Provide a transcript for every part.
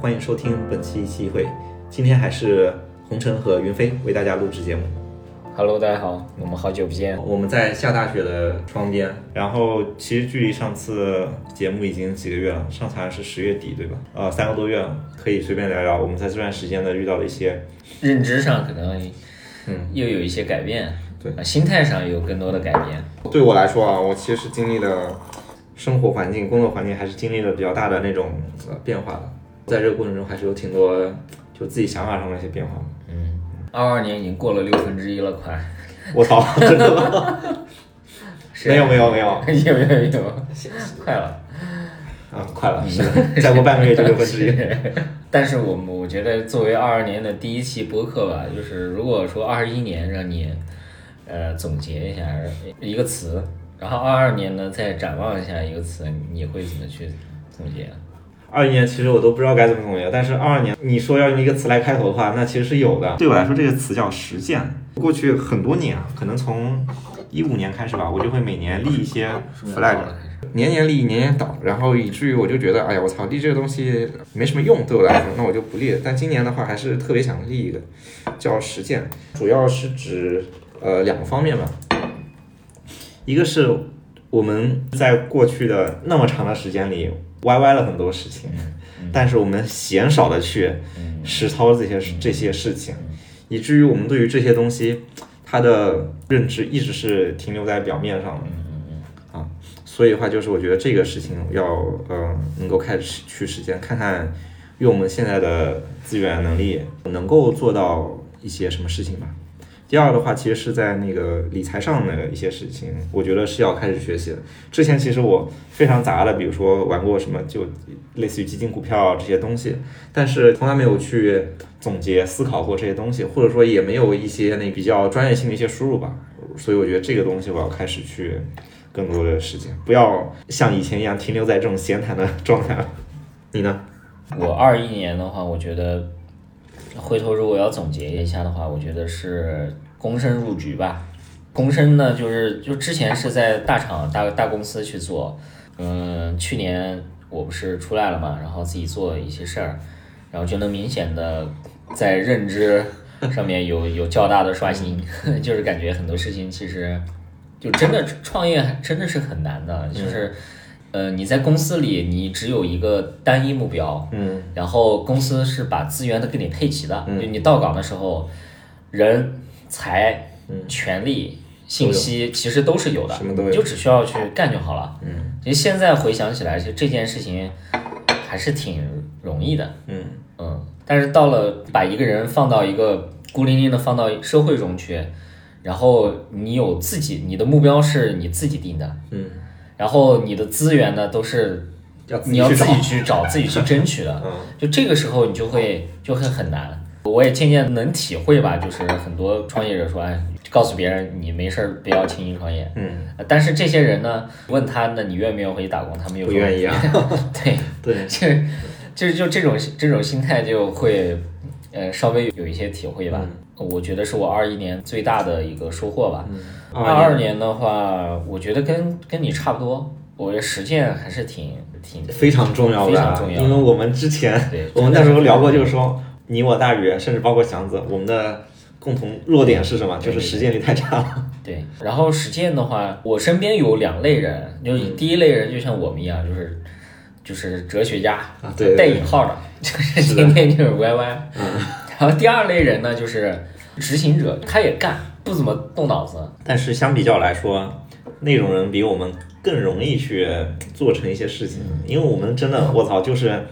欢迎收听本期一期一会。今天还是红尘和云飞为大家录制节目。Hello，大家好，我们好久不见。我们在下大雪的窗边，然后其实距离上次节目已经几个月了，上次好像是十月底，对吧？呃，三个多月了，可以随便聊聊我们在这段时间呢遇到的一些，认知上可能，嗯，又有一些改变，对啊，心态上有更多的改变。对我来说啊，我其实经历了生活环境、工作环境，还是经历了比较大的那种呃变化的。在这个过程中，还是有挺多就自己想法上的一些变化。嗯二二年已经过了六分之一了，快。我操，真的吗？是没有没有没有 有有有，快了。啊，快了，是的，再过半个月就六分之一。但是我们我觉得作为二二年的第一期播客吧，就是如果说二一年让你呃总结一下一个词，然后二二年呢再展望一下一个词，你会怎么去总结？二一年其实我都不知道该怎么总结，但是二二年你说要用一个词来开头的话，那其实是有的。对我来说，这个词叫实践。过去很多年，可能从一五年开始吧，我就会每年立一些 flag，年年立，年年倒，然后以至于我就觉得，哎呀，我操，立这个东西没什么用，对我来说，那我就不立了。但今年的话，还是特别想立一个，叫实践，主要是指呃两个方面吧，一个是我们在过去的那么长的时间里歪歪了很多事情，但是我们鲜少的去实操这些这些事情，以至于我们对于这些东西，它的认知一直是停留在表面上的。啊，所以的话，就是我觉得这个事情要呃能够开始去实践，看看用我们现在的资源能力能够做到一些什么事情吧。第二的话，其实是在那个理财上的一些事情，我觉得是要开始学习的。之前其实我非常杂的，比如说玩过什么，就类似于基金、股票这些东西，但是从来没有去总结、思考过这些东西，或者说也没有一些那比较专业性的一些输入吧。所以我觉得这个东西我要开始去更多的时间，不要像以前一样停留在这种闲谈的状态了。你呢？我二一年的话，我觉得回头如果要总结一下的话，我觉得是躬身入局吧。躬身呢，就是就之前是在大厂大大公司去做，嗯，去年我不是出来了嘛，然后自己做一些事儿，然后就能明显的在认知上面 有有较大的刷新，就是感觉很多事情其实就真的创业真的是很难的，就是。呃，你在公司里，你只有一个单一目标，嗯，然后公司是把资源都给你配齐的，就你到岗的时候，人、财、权力、信息其实都是有的，什么都有你就只需要去干就好了。嗯，其实现在回想起来，其实这件事情还是挺容易的。嗯嗯，但是到了把一个人放到一个孤零零的放到社会中去，然后你有自己，你的目标是你自己定的，嗯，然后你的资源呢都是要你要自己去找、自己去争取的。嗯就这个时候你就会就会很难。我也渐渐能体会吧，就是很多创业者说，哎，告诉别人你没事儿不要轻易创业。嗯，呃但是这些人呢，问他那你愿不愿意回去打工，他们又说不愿意啊。对，对，就就就这种这种心态就会，呃，稍微有一些体会吧。我觉得是我二一年最大的一个收获吧。二二年的话，我觉得跟跟你差不多，我觉得实践还是挺挺非常重要的，非常重要因为我们之前对我们那时候聊过，就是说你我大宇，甚至包括祥子，我们的共同弱点是什么？就是实践力太差了。对，然后实践的话，我身边有两类人，就是第一类人就像我们一样，就是就是哲学家，啊对对带引号的，就是天天就是歪歪。然后第二类人呢，就是执行者，他也干，不怎么动脑子。但是相比较来说，那种人比我们更容易去做成一些事情，因为我们真的，我操，就是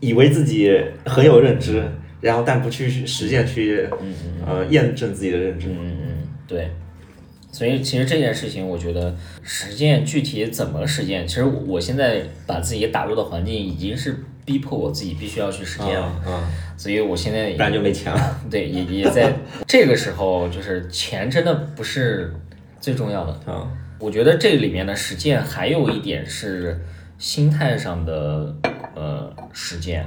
以为自己很有认知，然后但不去实践去呃验证自己的认知。嗯嗯，对。所以其实这件事情，我觉得实践具体怎么实践，其实我现在把自己打入的环境已经是逼迫我自己必须要去实践了。啊，所以我现在也不然就没钱了。对，也也在这个时候，就是钱真的不是最重要的。啊，我觉得这里面的实践还有一点是心态上的呃实践，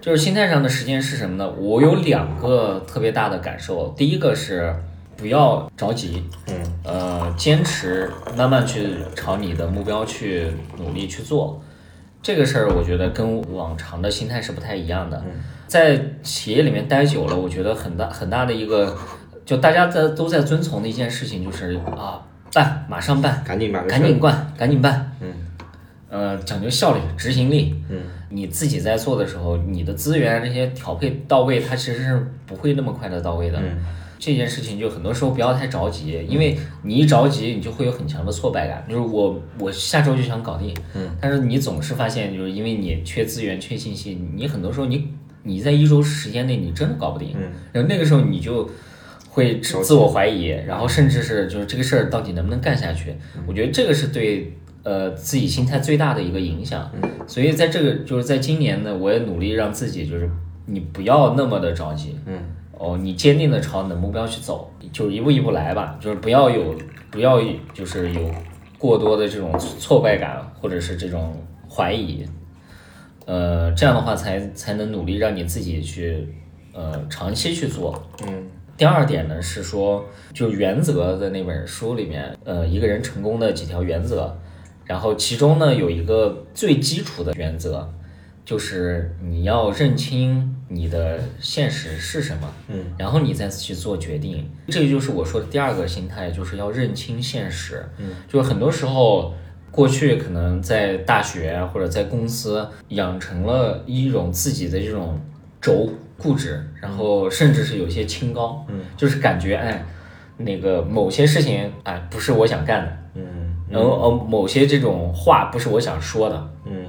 就是心态上的实践是什么呢？我有两个特别大的感受，第一个是不要着急，嗯，呃，坚持慢慢去朝你的目标去努力去做。这个事儿我觉得跟往常的心态是不太一样的。嗯在企业里面待久了，我觉得很大很大的一个，就大家在都在遵从的一件事情就是啊，办马上办，赶紧把这事儿赶紧办，赶紧办。嗯呃，讲究效率、执行力。嗯，你自己在做的时候，你的资源这些调配到位，它其实是不会那么快的到位的。嗯这件事情就很多时候不要太着急，因为你一着急，你就会有很强的挫败感。就是我我下周就想搞定，嗯，但是你总是发现，就是因为你缺资源、缺信息，你很多时候你你在一周时间内你真的搞不定，嗯，然后那个时候你就会自自我怀疑，然后甚至是就是这个事儿到底能不能干下去？我觉得这个是对呃自己心态最大的一个影响。所以在这个就是在今年呢，我也努力让自己就是你不要那么的着急，嗯哦，你坚定的朝你的目标去走，就一步一步来吧，就是不要有不要就是有过多的这种挫败感或者是这种怀疑，呃，这样的话才才能努力让你自己去呃长期去做。嗯第二点呢是说，就原则的那本书里面，呃，一个人成功的几条原则，然后其中呢有一个最基础的原则，就是你要认清你的现实是什么，嗯，然后你再去做决定。这个就是我说的第二个心态，就是要认清现实。嗯，就是很多时候。过去可能在大学或者在公司养成了一种自己的这种轴固执，然后甚至是有些清高，嗯，就是感觉哎，那个某些事情哎不是我想干的，嗯。然后呃某些这种话不是我想说的，嗯。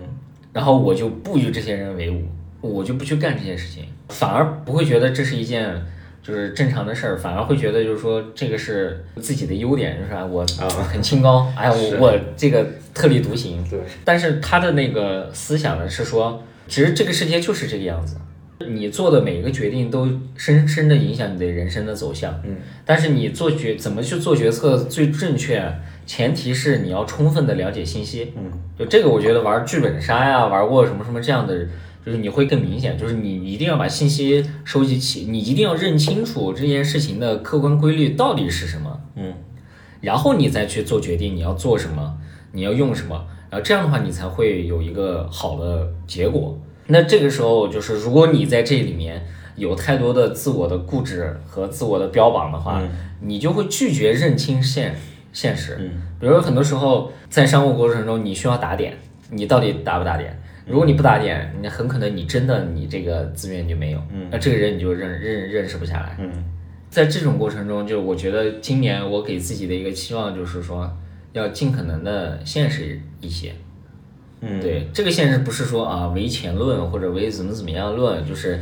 然后我就不与这些人为伍，我就不去干这些事情，反而不会觉得这是一件就是正常的事儿，反而会觉得就是说这个是自己的优点，就是吧？我啊很清高，哎呀，我我这个特立独行。对，但是他的那个思想呢是说，其实这个世界就是这个样子，你做的每一个决定都深深的影响你的人生的走向。嗯，但是你做决怎么去做决策最正确，前提是你要充分的了解信息。嗯，就这个，我觉得玩剧本杀呀，玩过什么什么这样的，就是你会更明显，就是你一定要把信息收集起，你一定要认清楚这件事情的客观规律到底是什么。嗯然后你再去做决定，你要做什么，你要用什么，然后这样的话你才会有一个好的结果。那这个时候就是，如果你在这里面有太多的自我的固执和自我的标榜的话，你就会拒绝认清现现实。嗯比如说很多时候在商务过程中，你需要打点，你到底打不打点？如果你不打点，你很可能你真的你这个资源就没有，嗯那这个人你就认认认识不下来。嗯在这种过程中，就我觉得今年我给自己的一个期望就是说，要尽可能的现实一些。嗯，对，这个现实不是说啊唯钱论或者唯怎么怎么样论，就是，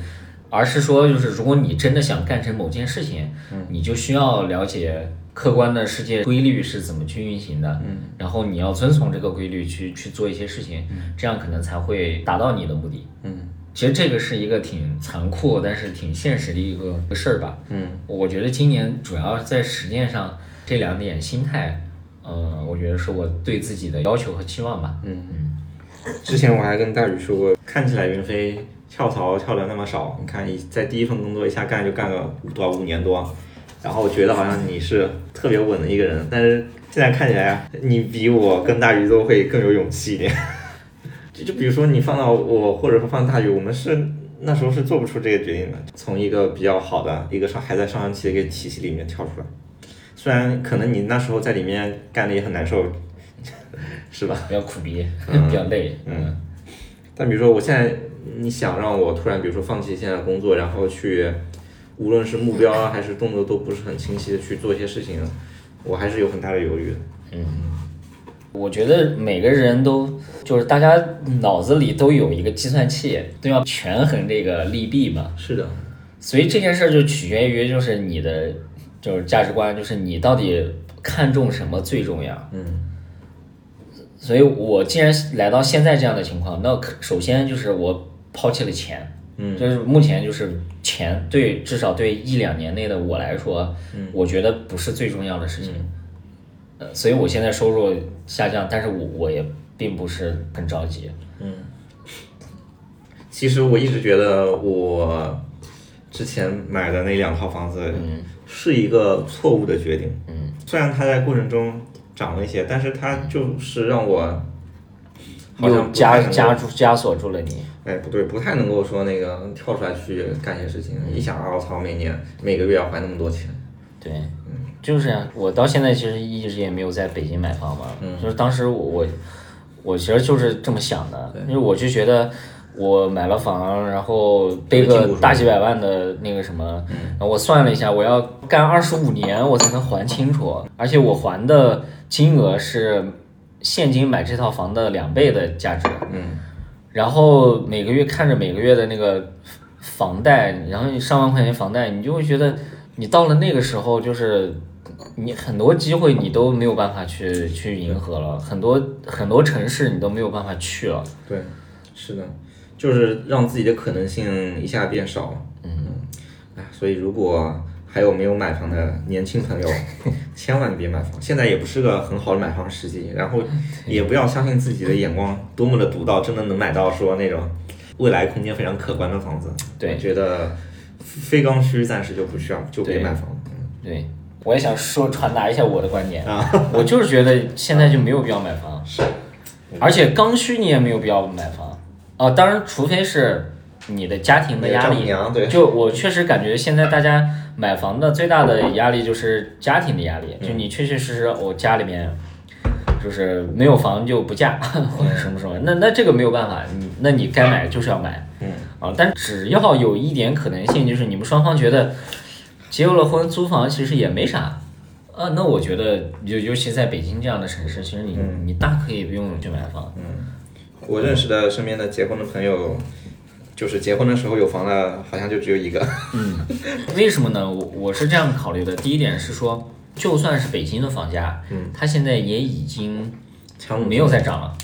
而是说就是如果你真的想干成某件事情，你就需要了解客观的世界规律是怎么去运行的，嗯，然后你要遵从这个规律去去做一些事情，这样可能才会达到你的目的。嗯。其实这个是一个挺残酷，但是挺现实的一个事儿吧。嗯。我觉得今年主要在实践上这两点心态，呃，我觉得是我对自己的要求和期望吧。嗯，之前我还跟大宇说过，看起来云飞跳槽跳的那么少，你看你在第一份工作一下干就干了多少五年多，然后觉得好像你是特别稳的一个人，但是现在看起来你比我跟大鱼都会更有勇气一点。就 就比如说你放到我，或者说放大鱼，我们是那时候是做不出这个决定的，从一个比较好的一个上还在上升期的一个体系里面跳出来。虽然可能你那时候在里面干的也很难受，是吧？比较苦逼，嗯 比较累。嗯，但比如说我现在，你想让我突然，比如说放弃现在的工作，然后去，无论是目标啊还是动作都不是很清晰的去做一些事情，我还是有很大的犹豫的。我觉得每个人都就是大家脑子里都有一个计算器，都要权衡这个利弊嘛。是的，所以这件事儿就取决于就是你的就是价值观，就是你到底看重什么最重要。嗯所以我既然来到现在这样的情况，那可首先就是我抛弃了钱，嗯就是目前就是钱对至少对一两年内的我来说，嗯我觉得不是最重要的事情。呃，所以我现在收入下降，但是我我也并不是很着急。嗯。其实我一直觉得我之前买的那两套房子嗯是一个错误的决定。嗯虽然它在过程中涨了一些，但是它就是让我又不太能够枷枷住枷锁住了你。哎，不对，不太能够说那个跳出来去干些事情。一想啊，我操，每年每个月要还那么多钱，对，就是啊，我到现在其实一直也没有在北京买房嘛，就是当时我我我其实就是这么想的，因为我就觉得我买了房，然后背个大几百万的那个什么，然后我算了一下，我要干二十五年我才能还清楚，而且我还的金额是现金买这套房的两倍的价值，嗯，然后每个月看着每个月的那个房贷，然后你上万块钱房贷，你就会觉得你到了那个时候，就是你很多机会你都没有办法去去迎合了，很多很多城市你都没有办法去了。对，是的，就是让自己的可能性一下变少了。嗯，哎，所以如果还有没有买房的年轻朋友，千万别买房，现在也不是个很好的买房时机，然后也不要相信自己的眼光多么的独到，真的能买到说那种未来空间非常可观的房子。对。我觉得非刚需暂时就不需要，就别买房。对，我也想说传达一下我的观点。啊，我就是觉得现在就没有必要买房，是。而且刚需你也没有必要买房。啊、当然，除非是你的家庭的压力。对，就我确实感觉现在大家买房的最大的压力就是家庭的压力，就你确确实实我家里面就是没有房就不嫁 或者什么什么，那那这个没有办法，你那你该买就是要买，嗯。啊，但只要有一点可能性，就是你们双方觉得结了婚租房其实也没啥。啊，那我觉得尤尤其在北京这样的城市，其实你、你大可以不用去买房。嗯。我认识的身边的结婚的朋友，就是结婚的时候有房的，好像就只有一个。嗯为什么呢？我我是这样考虑的。第一点是说，就算是北京的房价，嗯，它现在也已经没有再涨了。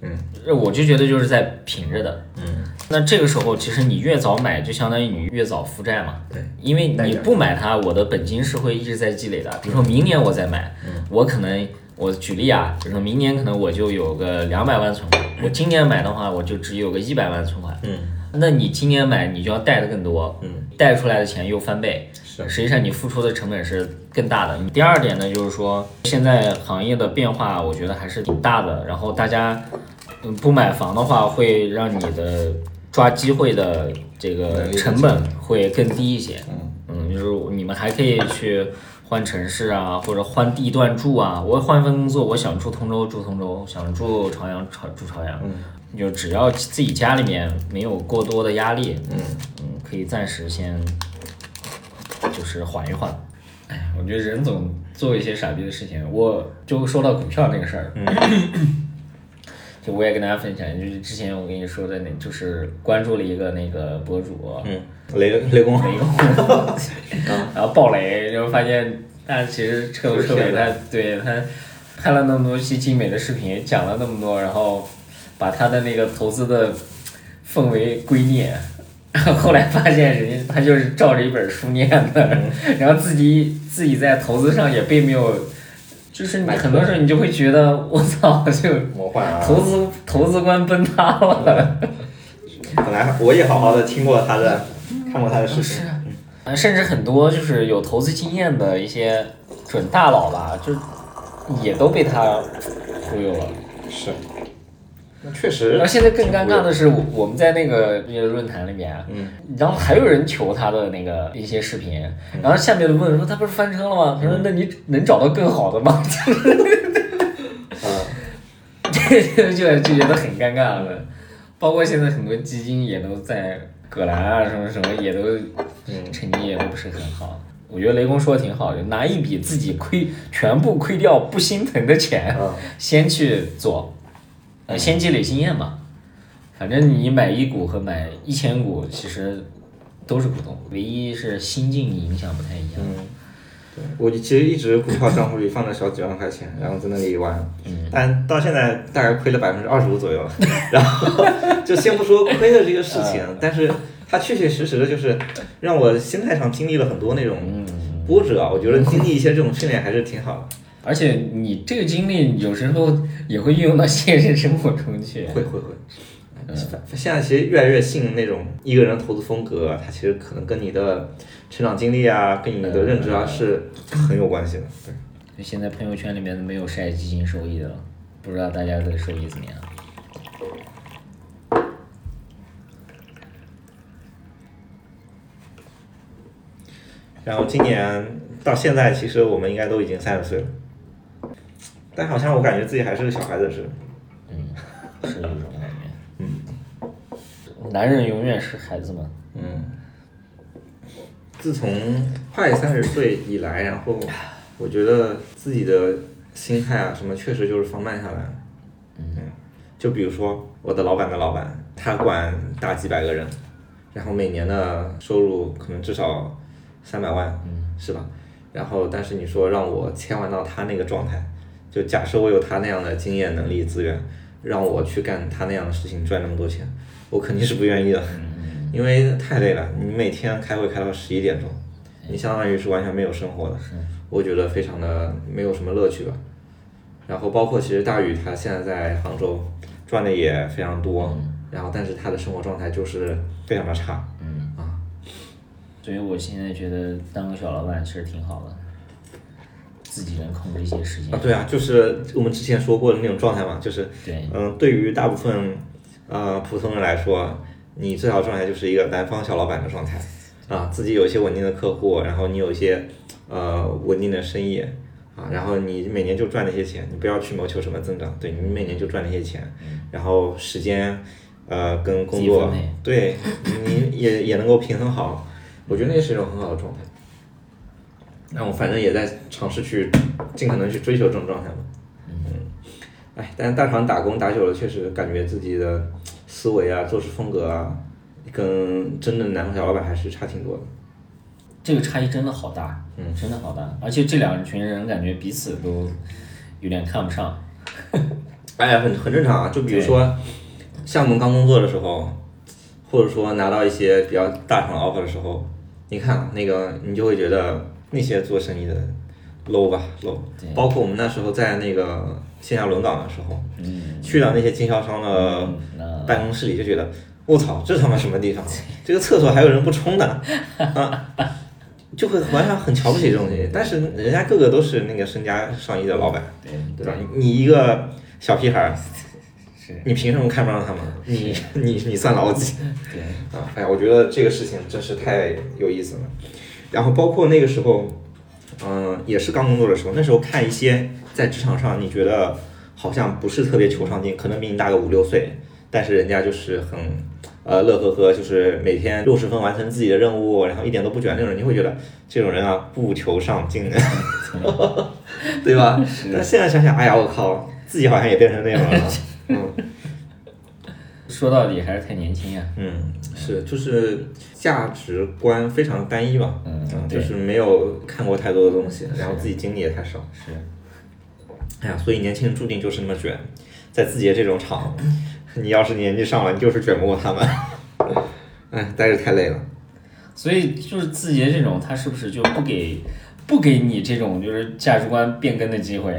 嗯，我就觉得就是在平着的。嗯，那这个时候，其实你越早买，就相当于你越早负债嘛。对，因为你不买它，我的本金是会一直在积累的。比如说明年我再买，我可能我举例啊，比如说明年可能我就有个两百万存款，我今年买的话，我就只有个一百万存款。嗯，那你今年买，你就要贷的更多，嗯，贷出来的钱又翻倍，是实际上你付出的成本是更大的。第二点呢，就是说现在行业的变化，我觉得还是挺大的。然后大家嗯不买房的话，会让你的抓机会的这个成本会更低一些。嗯嗯，就是你们还可以去换城市啊，或者换地段住啊。我换一份工作，我想住通州住通州，想住朝阳朝住朝阳。嗯就只要自己家里面没有过多的压力，嗯嗯，可以暂时先就是缓一缓。哎，我觉得人总做一些傻逼的事情。我就说到股票那个事儿，就我也跟大家分享，就是之前我跟你说的那，就是关注了一个那个博主，嗯，雷雷公，雷公，然后爆雷，然后发现但其实彻头彻尾他对他拍了那么多期精美的视频，讲了那么多，然后把他的那个投资的奉为圭臬。后来发现人家他就是照着一本书念的，然后自己自己在投资上也并没有，就是你很多时候你就会觉得我操，就魔幻啊！投资投资观崩塌了。本来我也好好的听过他的，看过他的视频。啊甚至很多就是有投资经验的一些准大佬吧，就也都被他忽悠了。是，那确实然后。现在更尴尬的是，我我们在那个那个论坛里面，嗯，然后还有人求他的那个一些视频，然后下面的问说他不是翻车了吗？他说那你能找到更好的吗？嗯，这就就觉得很尴尬了。包括现在很多基金也都在葛兰啊什么什么也都嗯成绩也都不是很好。我觉得雷公说的挺好的，拿一笔自己亏全部亏掉不心疼的钱，嗯先去做，呃，先积累经验嘛。反正你买一股和买一千股其实都是股东，唯一是心境影响不太一样。嗯，对，我其实一直股票账户里放了小几万块钱，然后在那里玩，嗯但到现在大概亏了百分之二十五左右，然后就先不说亏的这个事情，但是它确确实实的就是让我心态上经历了很多那种嗯，波折啊，我觉得经历一些这种训练还是挺好的。而且你这个经历有时候也会运用到现实生活中去会会会现在其实越来越信那种一个人投资风格他其实可能跟你的成长经历啊跟你的认知啊是很有关系的对。现在朋友圈里面没有晒基金收益的了不知道大家的收益怎么样？然后今年到现在其实我们应该都已经三十岁了。但好像我感觉自己还是个小孩子似的。嗯，是有这种感觉。嗯，男人永远是孩子嘛。嗯，自从快三十岁以来，然后我觉得自己的心态啊什么，确实就是放慢下来了。嗯，就比如说我的老板的老板，他管大几百个人，然后每年的收入可能至少三百万，嗯，是吧？然后但是你说让我切换到他那个状态，就假设我有他那样的经验、能力、资源，让我去干他那样的事情赚那么多钱，我肯定是不愿意的。因为太累了，你每天开会开到十一点钟，你相当于是完全没有生活的，我觉得非常的没有什么乐趣吧。然后包括其实大宇他现在在杭州赚的也非常多，然后但是他的生活状态就是非常的差。嗯啊，所以我现在觉得当个小老板其实挺好的，自己能控制一些时间啊，。对啊，就是我们之前说过的那种状态嘛，就是对，嗯，对于大部分呃普通人来说，你最好状态就是一个南方小老板的状态啊，自己有一些稳定的客户，然后你有一些呃稳定的生意啊，然后你每年就赚那些钱，你不要去谋求什么增长，对你每年就赚那些钱，然后时间呃跟工作对你也也能够平衡好，我觉得那是一种很好的状态。那我反正也在尝试去尽可能去追求这种状态嘛。嗯哎，但是大厂打工打久了，确实感觉自己的思维啊、做事风格啊，跟真正南方小老板还是差挺多的。这个差异真的好大，嗯，真的好大，而且这两群人感觉彼此都有点看不上。哎呀，很很正常啊。就比如说，像我们刚工作的时候，或者说拿到一些比较大厂 offer 的时候，你看啊那个，你就会觉得那些做生意的 low 吧 low。包括我们那时候在那个线下轮岗的时候，嗯，去到那些经销商的办公室里，就觉得我操，这他妈什么地方？这个厕所还有人不冲的啊！就会完全很瞧不起这种东西。但是人家个个都是那个身家上亿的老板，对对吧？你一个小屁孩儿，你凭什么看不上他们？你你你算老几对，啊？哎呀，我觉得这个事情真是太有意思了。然后包括那个时候，嗯、也是刚工作的时候，那时候看一些在职场上你觉得好像不是特别求上进，可能比你大个五六岁，但是人家就是很呃乐呵呵，就是每天六十分完成自己的任务，然后一点都不卷那种人，你会觉得这种人啊不求上进，对吧？但现在想想，哎呀，我靠，自己好像也变成那样了。嗯说到底还是太年轻呀。嗯，是，就是价值观非常单一吧。嗯就是没有看过太多的东西，然后自己经历也太少。是，哎呀，所以年轻人注定就是那么卷，在字节这种厂，你要是年纪上了，你就是卷不过他们。哎，待着太累了。所以就是字节这种，他是不是就不给不给你这种就是价值观变更的机会？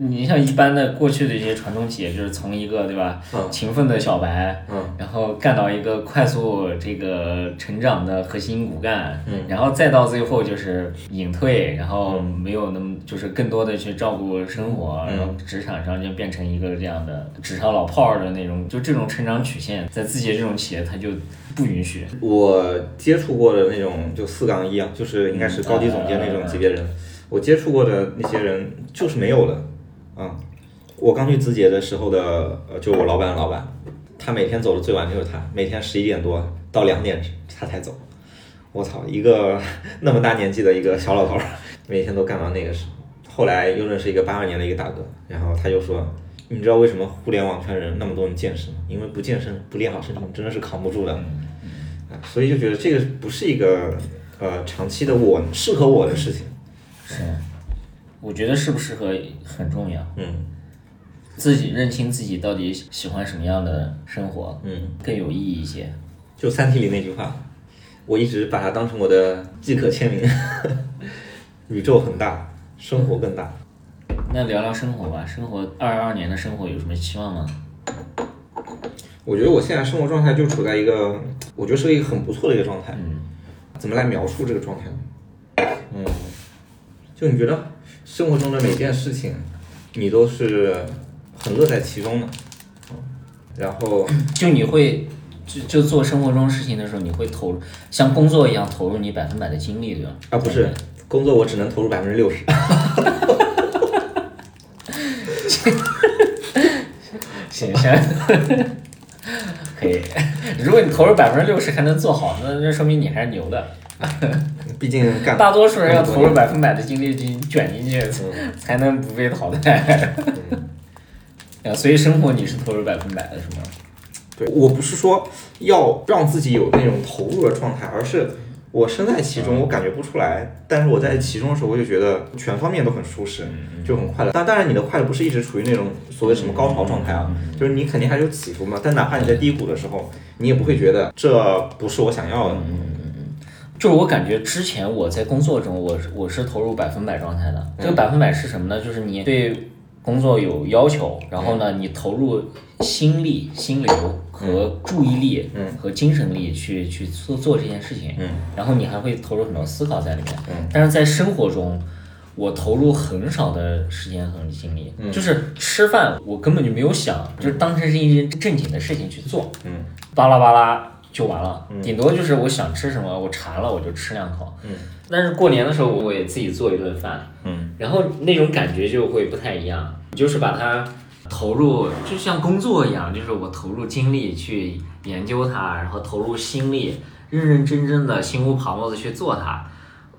你像一般的过去的一些传统企业，就是从一个对吧，嗯勤奋的小白，嗯然后干到一个快速这个成长的核心骨干，嗯然后再到最后就是隐退，然后没有那么就是更多的去照顾生活，嗯然后职场上就变成一个这样的职场老炮儿的那种，就这种成长曲线，在字节这种企业它就不允许。我接触过的那种就四杠一啊，就是应该是高级总监那种级别人，我接触过的那些人就是没有的。啊、我刚去字节的时候的，呃，就我老板的老板，他每天走的最晚就是他，每天十一点多到两点他才走。我操，一个 那么大年纪的一个小老头儿，每天都干到那个时候。后来又认识一个八二年的一个大哥，然后他就说，你知道为什么互联网圈人那么多人健身吗？因为不健身，不练好身体，真的是扛不住的。啊，所以就觉得这个不是一个呃长期的我适合我的事情。是，我觉得适不适合很重要。嗯自己认清自己到底喜欢什么样的生活，嗯，更有意义一些。就《三体》里那句话，我一直把它当成我的即可签名。宇宙很大，生活更大。那聊聊生活吧，生活二二年的生活有什么期望吗？我觉得我现在生活状态就处在一个，我觉得是一个很不错的一个状态。嗯，怎么来描述这个状态呢？嗯，就你觉得生活中的每件事情，你都是很乐在其中的，嗯然后就你会就就做生活中事情的时候，你会投入像工作一样投入你百分百的精力，对吧？啊，不是，工作我只能投入百分之六十。行 行，可以。如果你投入百分之六十还能做好，那那说明你还是牛的。毕竟干大多数人要投入百分百的精力去卷进去，才能不被淘汰。啊，所以生活你是投入百分百的，是吗？对，我不是说要让自己有那种投入的状态，而是我身在其中，我感觉不出来。但是我在其中的时候，我就觉得全方面都很舒适，就很快乐。但当然，你的快乐不是一直处于那种所谓什么高潮状态啊，就是你肯定还是有起伏嘛。但哪怕你在低谷的时候，你也不会觉得这不是我想要的。就是我感觉之前我在工作中，我我是投入百分百状态的。这个百分百是什么呢？就是你对工作有要求，然后呢，你投入心力、心流和注意力嗯和精神力去去做做这件事情。嗯然后你还会投入很多思考在里面。嗯但是在生活中，我投入很少的时间和精力。嗯就是吃饭，我根本就没有想，就是当成是一件正经的事情去做。嗯，巴拉巴拉。就完了，顶多就是我想吃什么，我馋了我就吃两口。嗯，但是过年的时候我也自己做一顿饭。嗯，然后那种感觉就会不太一样，就是把它投入，就像工作一样，就是我投入精力去研究它，然后投入心力，认认真真的心无旁骛的去做它，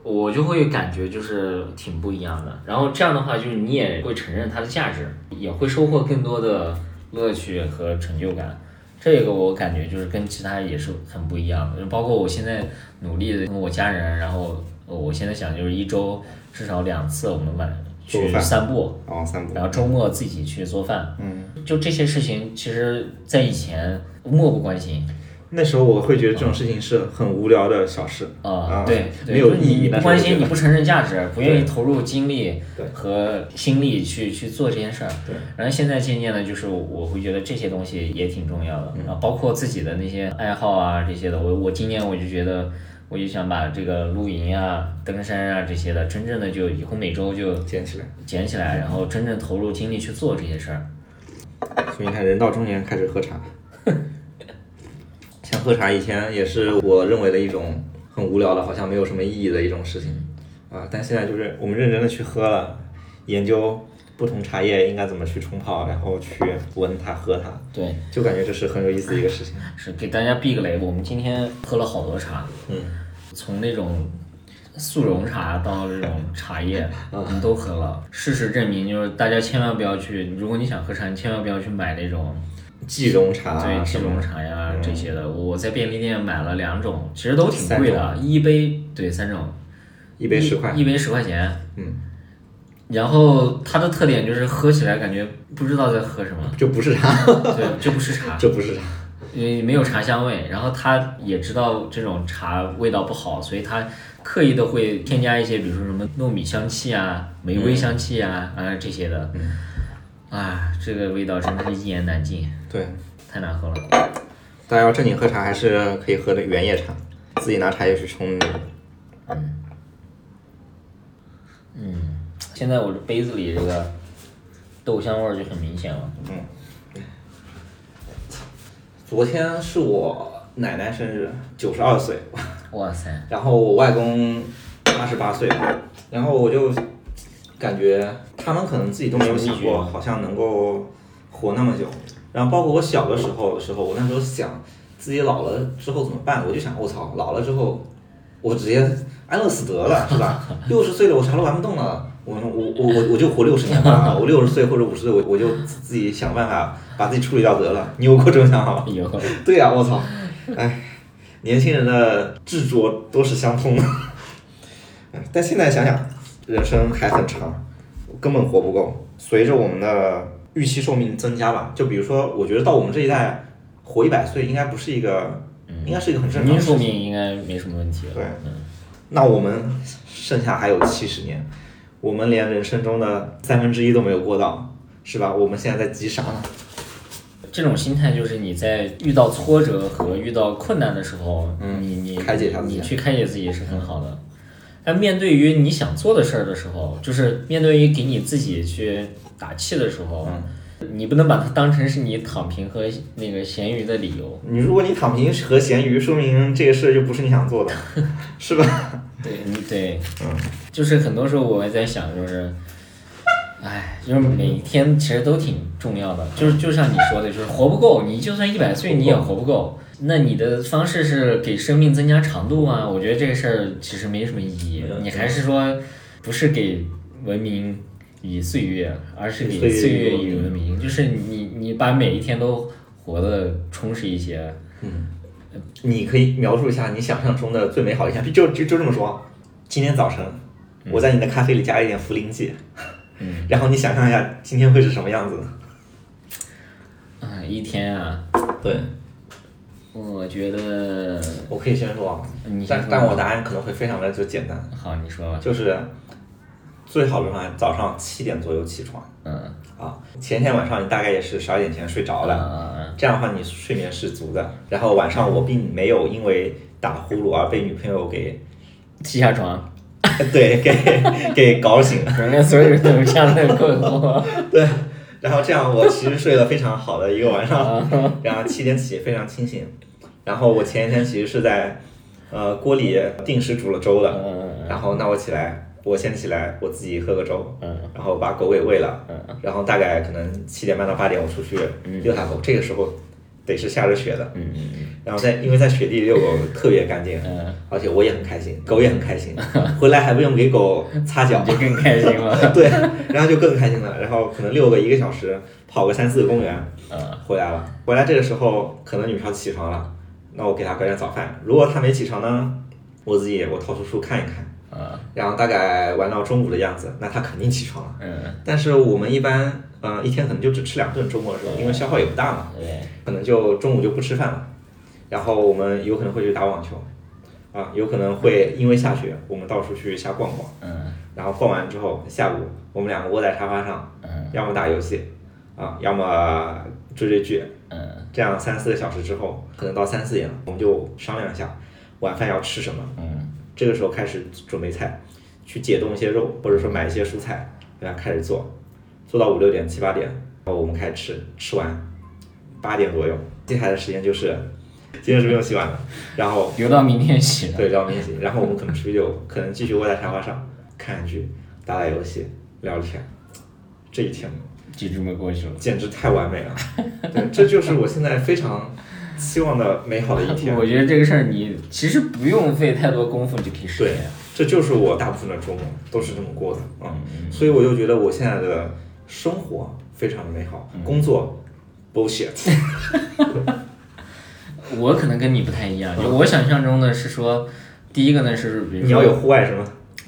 我就会感觉就是挺不一样的。然后这样的话，就是你也会承认它的价值，也会收获更多的乐趣和成就感。这个我感觉就是跟其他也是很不一样的，包括我现在努力的跟我家人，然后我现在想就是一周至少两次我们晚去散步，哦散步，然后周末自己去做饭，嗯，就这些事情，其实在以前漠不关心。那时候我会觉得这种事情是很无聊的小事啊，对，没有意义。你不关心，你不承认价值，不愿意投入精力和心力去去做这件事儿。对。然后现在渐渐的，就是我会觉得这些东西也挺重要的，啊包括自己的那些爱好啊这些的。我我今年我就觉得，我就想把这个露营啊、登山啊这些的，真正的就以后每周就捡起来，捡起来，然后真正投入精力去做这些事儿。所以你看，人到中年开始喝茶。像喝茶以前也是我认为的一种很无聊的，好像没有什么意义的一种事情啊。但现在就是我们认真的去喝了，研究不同茶叶应该怎么去冲泡，然后去闻它、喝它。对，就感觉这是很有意思的一个事情。是给大家避个雷，我们今天喝了好多茶，嗯，从那种速溶茶到这种茶叶，我们都喝了。事实证明，就是大家千万不要去，如果你想喝茶，你千万不要去买那种。即溶茶，对即溶茶呀这些的，我在便利店买了两种，其实都挺贵的，一杯对三种，一杯十块，一杯十块钱，嗯，然后它的特点就是喝起来感觉不知道在喝什么，就不是茶，对，就不是茶，就不是茶，因为没有茶香味，然后他也知道这种茶味道不好，所以他刻意的会添加一些，比如说什么糯米香气啊、玫瑰香气啊啊这些的。啊，这个味道真的是一言难尽。对，太难喝了。大家要正经喝茶，还是可以喝的原叶茶，自己拿茶叶去冲。嗯。嗯，现在我这杯子里这个豆香味儿就很明显了。嗯。昨天是我奶奶生日，九十二岁。哇塞。然后我外公八十八岁，然后我就。感觉他们可能自己都没有想过，好像能够活那么久。然后包括我小的时候的时候，我那时候想自己老了之后怎么办，我就想，我操，老了之后我直接安乐死得了，是吧？六十岁了，我啥都玩不动了，我我我我我就活六十年吧，我六十岁或者五十岁，我我就自己想办法把自己处理掉得了。你有过这种想法吗？有。对呀，我操，哎，年轻人的执着都是相通的。但现在想想。人生还很长，根本活不够。随着我们的预期寿命增加吧，就比如说，我觉得到我们这一代活一百岁，应该不是一个，应该是一个很正常的寿命，应该没什么问题。对，那我们剩下还有七十年，我们连人生中的三分之一都没有过到，是吧？我们现在在急啥呢？这种心态就是你在遇到挫折和遇到困难的时候，嗯，你你开解他你去开解自己是很好的。但面对于你想做的事儿的时候，就是面对于给你自己去打气的时候，你不能把它当成是你躺平和那个咸鱼的理由。你如果你躺平和咸鱼，说明这个事儿就不是你想做的，是吧？对，你对，嗯，就是很多时候我也在想，就是，哎，就是每一天其实都挺重要的，就是就像你说的，就是活不够，你就算一百岁你也活不够。那你的方式是给生命增加长度吗？我觉得这个事儿其实没什么意义，你还是说不是给文明以岁月，而是给岁月以以文明，就是你你把每一天都活得充实一些。嗯你可以描述一下你想象中的最美好的一天，就就就这么说。今天早晨，我在你的咖啡里加了一点茯苓剂，嗯，然后你想象一下今天会是什么样子？啊，一天啊，对，我觉得我可以先说啊，你先说但但我答案可能会非常的就简单，好，你说吧。就是最好的话，早上七点左右起床嗯，啊，前天晚上你大概也是十二点前睡着了，嗯。这样的话你睡眠是足的。然后晚上我并没有因为打呼噜而被女朋友给踢下床，对给给搞醒了，人家所有人都有这样的困惑。对。然后这样我其实睡了非常好的一个晚上，然后七点起非常清醒。然后我前一天其实是在呃锅里定时煮了粥的，嗯然后那我起来，我先起来我自己喝个粥，嗯。然后把狗给喂了，嗯。然后大概可能七点半到八点我出去遛它狗，这个时候得是下着雪的，嗯嗯然后在因为在雪地里遛狗特别干净，嗯，而且我也很开心，狗也很开心，回来还不用给狗 擦脚，就更开心了。对，然后就更开心了，然后可能遛个一个小时，跑个三四个公园，嗯。回来了，回来这个时候可能女票起床了，那我给她搞点早饭，如果她没起床呢，我自己我掏出书看一看。嗯然后大概玩到中午的样子，那他肯定起床了。嗯，但是我们一般，呃，一天可能就只吃两顿，周末的时候，因为消耗也不大嘛，对，可能就中午就不吃饭了。然后我们有可能会去打网球，啊，有可能会因为下雪，我们到处去瞎逛逛。嗯然后逛完之后，下午我们两个窝在沙发上，嗯要么打游戏，啊，要么追追剧。嗯这样三四个小时之后，可能到三四点了，我们就商量一下晚饭要吃什么。嗯这个时候开始准备菜，去解冻一些肉，或者说买一些蔬菜，然后开始做，做到五六点、七八点，然后我们开始吃，吃完八点左右，接下来的时间就是今天是不用洗碗的，然后留到明天洗对，留到明天洗，然后我们可能出去就可能继续窝在沙发上看看剧、打打游戏、聊聊天，这一天就这么过去了。简直太完美了，对，这就是我现在非常期望的美好的一天。我觉得这个事儿你其实不用费太多功夫就可以实现对现。，这就是我大部分的周末都是这么过的啊、嗯，所以我就觉得我现在的生活非常的美好，工作 bullshit。我可能跟你不太一样，就我想象中的是说，第一个呢是比如说你要有户外是吗？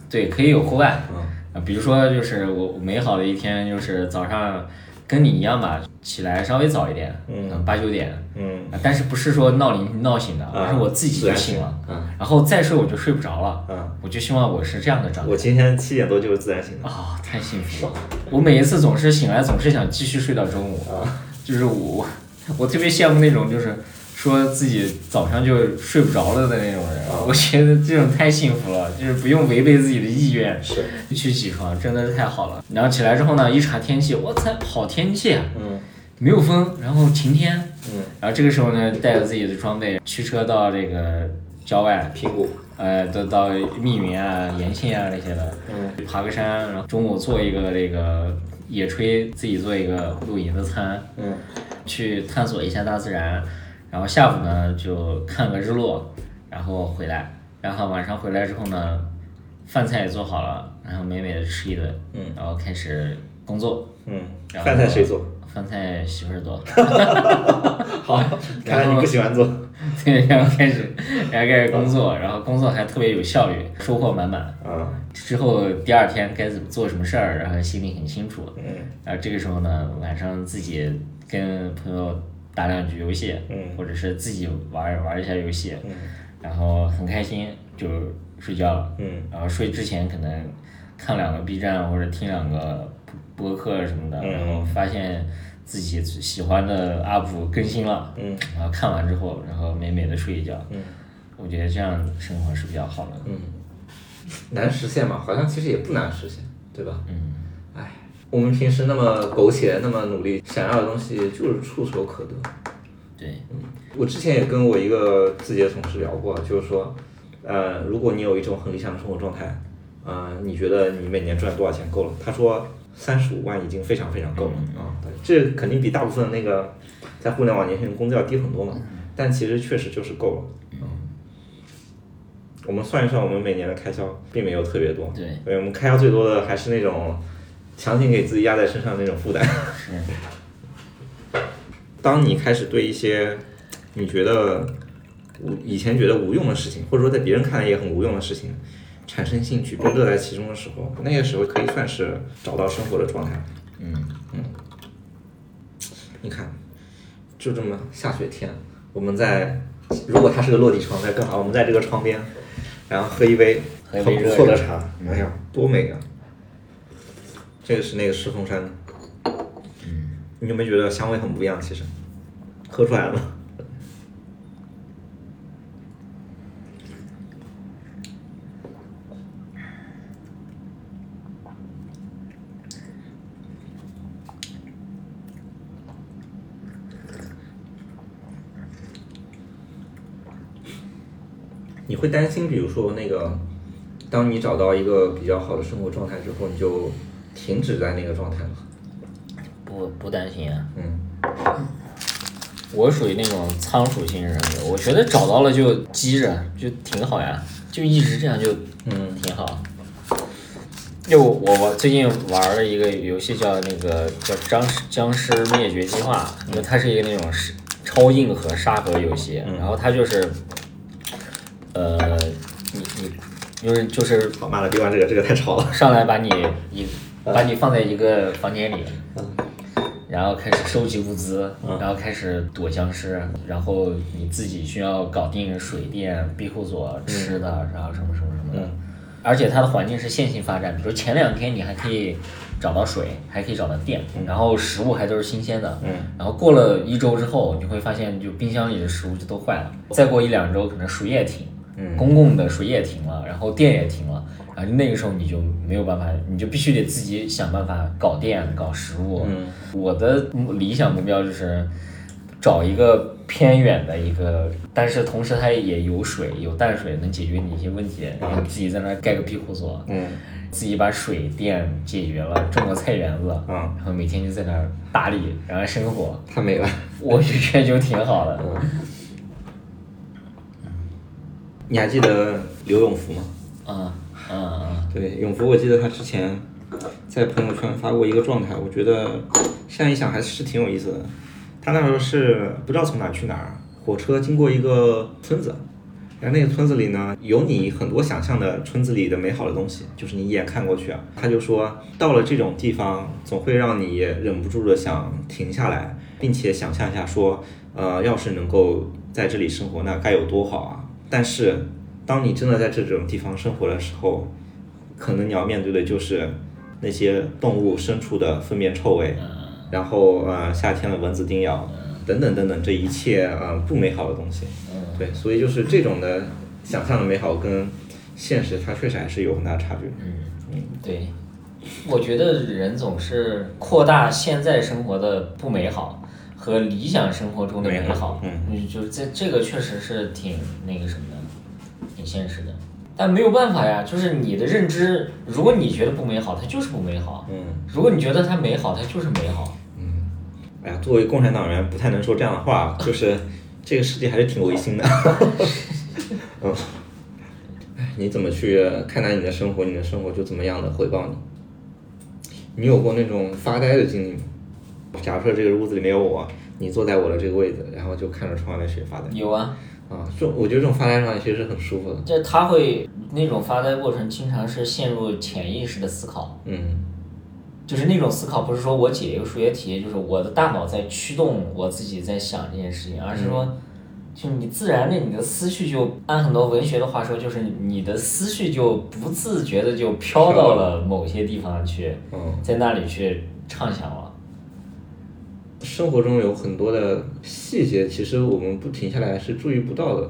对，可以有户外嗯啊，比如说就是我美好的一天就是早上跟你一样吧，起来稍微早一点，嗯。八九点，嗯。啊但是不是说闹铃闹醒的，而是我自己就醒了，嗯。然后再睡我就睡不着了，嗯，我就希望我是这样的状态。我今天七点多就是自然醒的。啊、太幸福了！我每一次总是醒来，总是想继续睡到中午。啊。就是我，我特别羡慕那种就是说自己早上就睡不着了的那种人。啊我觉得这种太幸福了，就是不用违背自己的意愿是，去起床，真的是太好了。然后起来之后呢，一查天气，我操，好天气啊，嗯没有风，然后晴天。嗯，然后这个时候呢，带着自己的装备驱车到这个郊外，苹果，呃，到到密云啊、延庆啊那些的，嗯爬个山，然后中午做一个这个野炊，自己做一个露营的餐，嗯去探索一下大自然。然后下午呢就看个日落，然后回来，然后晚上回来之后呢，饭菜也做好了，然后美美的吃一顿，嗯，然后开始工作。嗯，然后饭菜谁做？饭菜媳妇儿做，好，看来你不喜欢做。对，然后开始，然后开始工作，然后工作还特别有效率，收获满满。嗯，之后第二天该怎么做什么事儿，然后心里很清楚。嗯然后这个时候呢，晚上自己跟朋友打两局游戏，嗯或者是自己玩玩一下游戏，嗯然后很开心就睡觉了。嗯然后睡之前可能看两个 B 站或者听两个播客什么的，嗯然后发现自己喜欢的 UP 更新了，嗯然后看完之后，然后美美的睡一觉。嗯我觉得这样生活是比较好的。嗯，难实现吗？好像其实也不难实现，对吧？嗯，哎，我们平时那么苟且，那么努力，想要的东西就是触手可得。对，嗯。我之前也跟我一个自己的同事聊过，就是说，呃，如果你有一种很理想的生活状态，呃，你觉得你每年赚多少钱够了？他说三十五万已经非常非常够了。啊、对，这肯定比大部分那个在互联网年轻人工资要低很多嘛，但其实确实就是够了。嗯，我们算一算，我们每年的开销并没有特别多，对，对，我们开销最多的还是那种强行给自己压在身上的那种负担。是，当你开始对一些你觉得无以前觉得无用的事情，或者说在别人看来也很无用的事情，产生兴趣并乐在其中的时候，那个时候可以算是找到生活的状态。嗯嗯你看，就这么下雪天，我们在如果它是个落地窗，那更好，我们在这个窗边，然后喝一杯很不喝一杯热茶错的茶，哎呀，多美啊！这个是那个石峰山的，嗯，你有没有觉得香味很不一样？其实，喝出来了。你会担心，比如说那个，当你找到一个比较好的生活状态之后，你就停止在那个状态吗？不不担心啊。嗯。我属于那种仓鼠型人格，我觉得找到了就积着，就挺好呀，就一直这样就嗯挺好。就我我最近玩了一个游戏叫那个叫僵尸僵尸灭绝计划，因为它是一个那种是超硬核沙盒游戏，然后它就是，呃，你你就是就是好，妈的，别玩这个，这个太吵了。上来把你一把你放在一个房间里，嗯然后开始收集物资，然后开始躲僵尸，然后你自己需要搞定水电、庇护所、吃的，然后什么什么什么的。而且它的环境是线性发展，比如前两天你还可以找到水，还可以找到电，然后食物还都是新鲜的。嗯然后过了一周之后，你会发现就冰箱里的食物就都坏了。再过一两周，可能水也停，嗯公共的水也停了，然后电也停了，然后那个时候你就没有办法，你就必须得自己想办法搞电、搞食物。嗯我的理想目标就是找一个偏远的一个，但是同时它也有水、有淡水，能解决你一些问题，然后自己在那儿盖个庇护所，嗯自己把水电解决了，种个菜园子，嗯，然后每天就在那儿打理，然后生活，太美了。我就觉得就挺好的。你还记得刘永福吗？嗯嗯嗯，对，永福，我记得他之前在朋友圈发过一个状态，我觉得现在一想还是挺有意思的。他那时候是不知道从哪去哪儿，火车经过一个村子，然后那个村子里呢，有你很多想象的村子里的美好的东西，就是你一眼看过去啊，他就说到了这种地方，总会让你忍不住的想停下来，并且想象一下说，呃，要是能够在这里生活，那该有多好啊！但是当你真的在这种地方生活的时候，可能你要面对的就是那些动物牲畜的粪便臭味，然后呃夏天的蚊子叮咬，等等等等，这一切呃不美好的东西。对，所以就是这种的想象的美好跟现实，它确实还是有很大差距。嗯嗯对，我觉得人总是扩大现在生活的不美好和理想生活中的美好，嗯，就是这这个确实是挺那个什么的，挺现实的。但没有办法呀，就是你的认知，如果你觉得不美好，它就是不美好；嗯如果你觉得它美好，它就是美好。嗯，哎呀，作为共产党员，不太能说这样的话，就是 这个世界还是挺违心的。嗯，哎，你怎么去看待你的生活，你的生活就怎么样的回报你。你有过那种发呆的经历吗？假如说这个屋子里没有我，你坐在我的这个位置，然后就看着窗外的雪发呆。有啊，啊，这我觉得这种发呆状态其实是很舒服的。就他会那种发呆过程，经常是陷入潜意识的思考。嗯就是那种思考，不是说我解一个数学题，就是我的大脑在驱动我自己在想这件事情，而是说，就你自然的你的思绪就按很多文学的话说，就是你的思绪就不自觉的就飘到了某些地方去，嗯，在那里去畅想了。生活中有很多的细节，其实我们不停下来是注意不到的。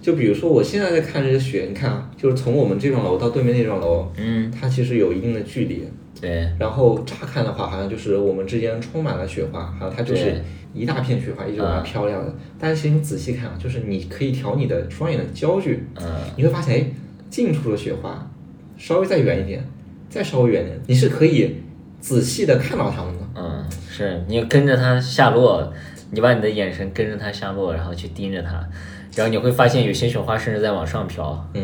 就比如说，我现在在看这个雪，你看啊，就是从我们这幢楼到对面那幢楼，嗯它其实有一定的距离。对然后乍看的话，好像就是我们之间充满了雪花，好像它就是一大片雪花一直往啊上飘亮的。但是其实你仔细看啊，就是你可以调你的双眼的焦距，嗯，你会发现，哎，近处的雪花稍微再远一点，再稍微远一点，你是可以仔细的看到它们的。嗯，是你跟着它下落，你把你的眼神跟着它下落，然后去盯着它，然后你会发现有些雪花甚至在往上飘。嗯，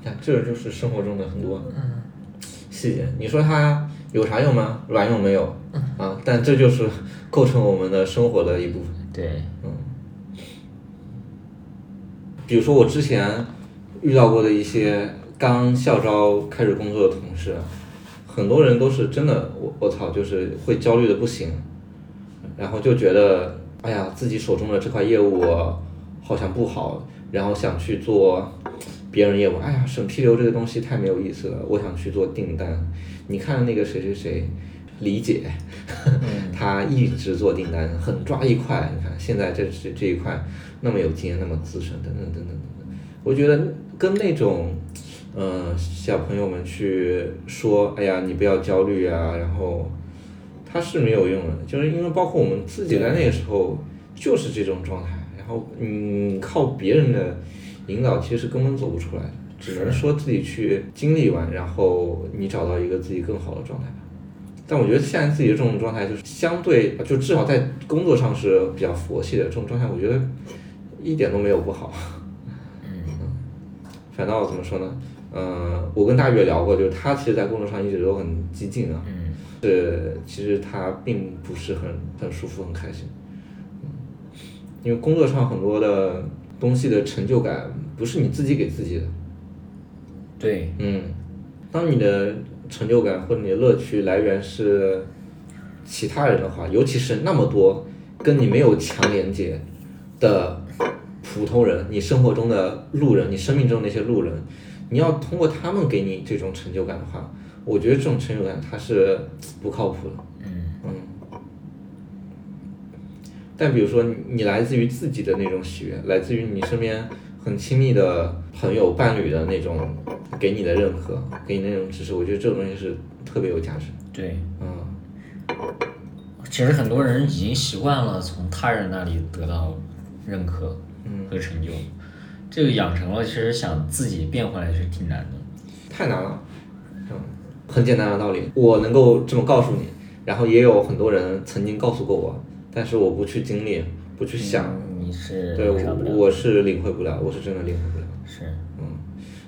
你看，这就是生活中的很多细节。你说它有啥用吗？卵用没有啊？但这就是构成我们的生活的一部分。对，嗯比如说我之前遇到过的一些刚校招开始工作的同事，很多人都是真的，我我操，就是会焦虑的不行，然后就觉得，哎呀，自己手中的这块业务好像不好，然后想去做别人业务，哎呀，审批流这个东西太没有意思了，我想去做订单。你看那个谁谁谁，李姐，她一直做订单，很抓一块。你看现在这这这一块那么有经验，那么资深，等等等等等等。我觉得跟那种，呃，小朋友们去说，哎呀，你不要焦虑啊，然后他是没有用的，就是因为包括我们自己在那个时候就是这种状态，然后嗯，靠别人的引导其实是根本走不出来的，只能说自己去经历完，然后你找到一个自己更好的状态吧。但我觉得现在自己的这种状态就是相对，就至少在工作上是比较佛系的这种状态，我觉得一点都没有不好。嗯，反倒怎么说呢？嗯、我跟大宇也聊过，就是他其实，在工作上一直都很激进啊，嗯，是其实他并不是很很舒服、很开心。嗯，因为工作上很多的东西的成就感不是你自己给自己的，对，嗯，当你的成就感或者你的乐趣来源是其他人的话，尤其是那么多跟你没有强连接的普通人，你生活中的路人，你生命中那些路人，你要通过他们给你这种成就感的话，我觉得这种成就感它是 不靠谱的。嗯。嗯。但比如说你你来自于自己的那种喜悦，来自于你身边很亲密的朋友、伴侣的那种给你的认可，给你那种支持，我觉得这种东西是特别有价值。对，嗯，其实很多人已经习惯了从他人那里得到认可和成就，这个养成了，其实想自己变回来是挺难的。太难了。嗯，很简单的道理，我能够这么告诉你，然后也有很多人曾经告诉过我，但是我不去经历，不去想，嗯你是对我我是领会不了，我是真的领会不了。是，嗯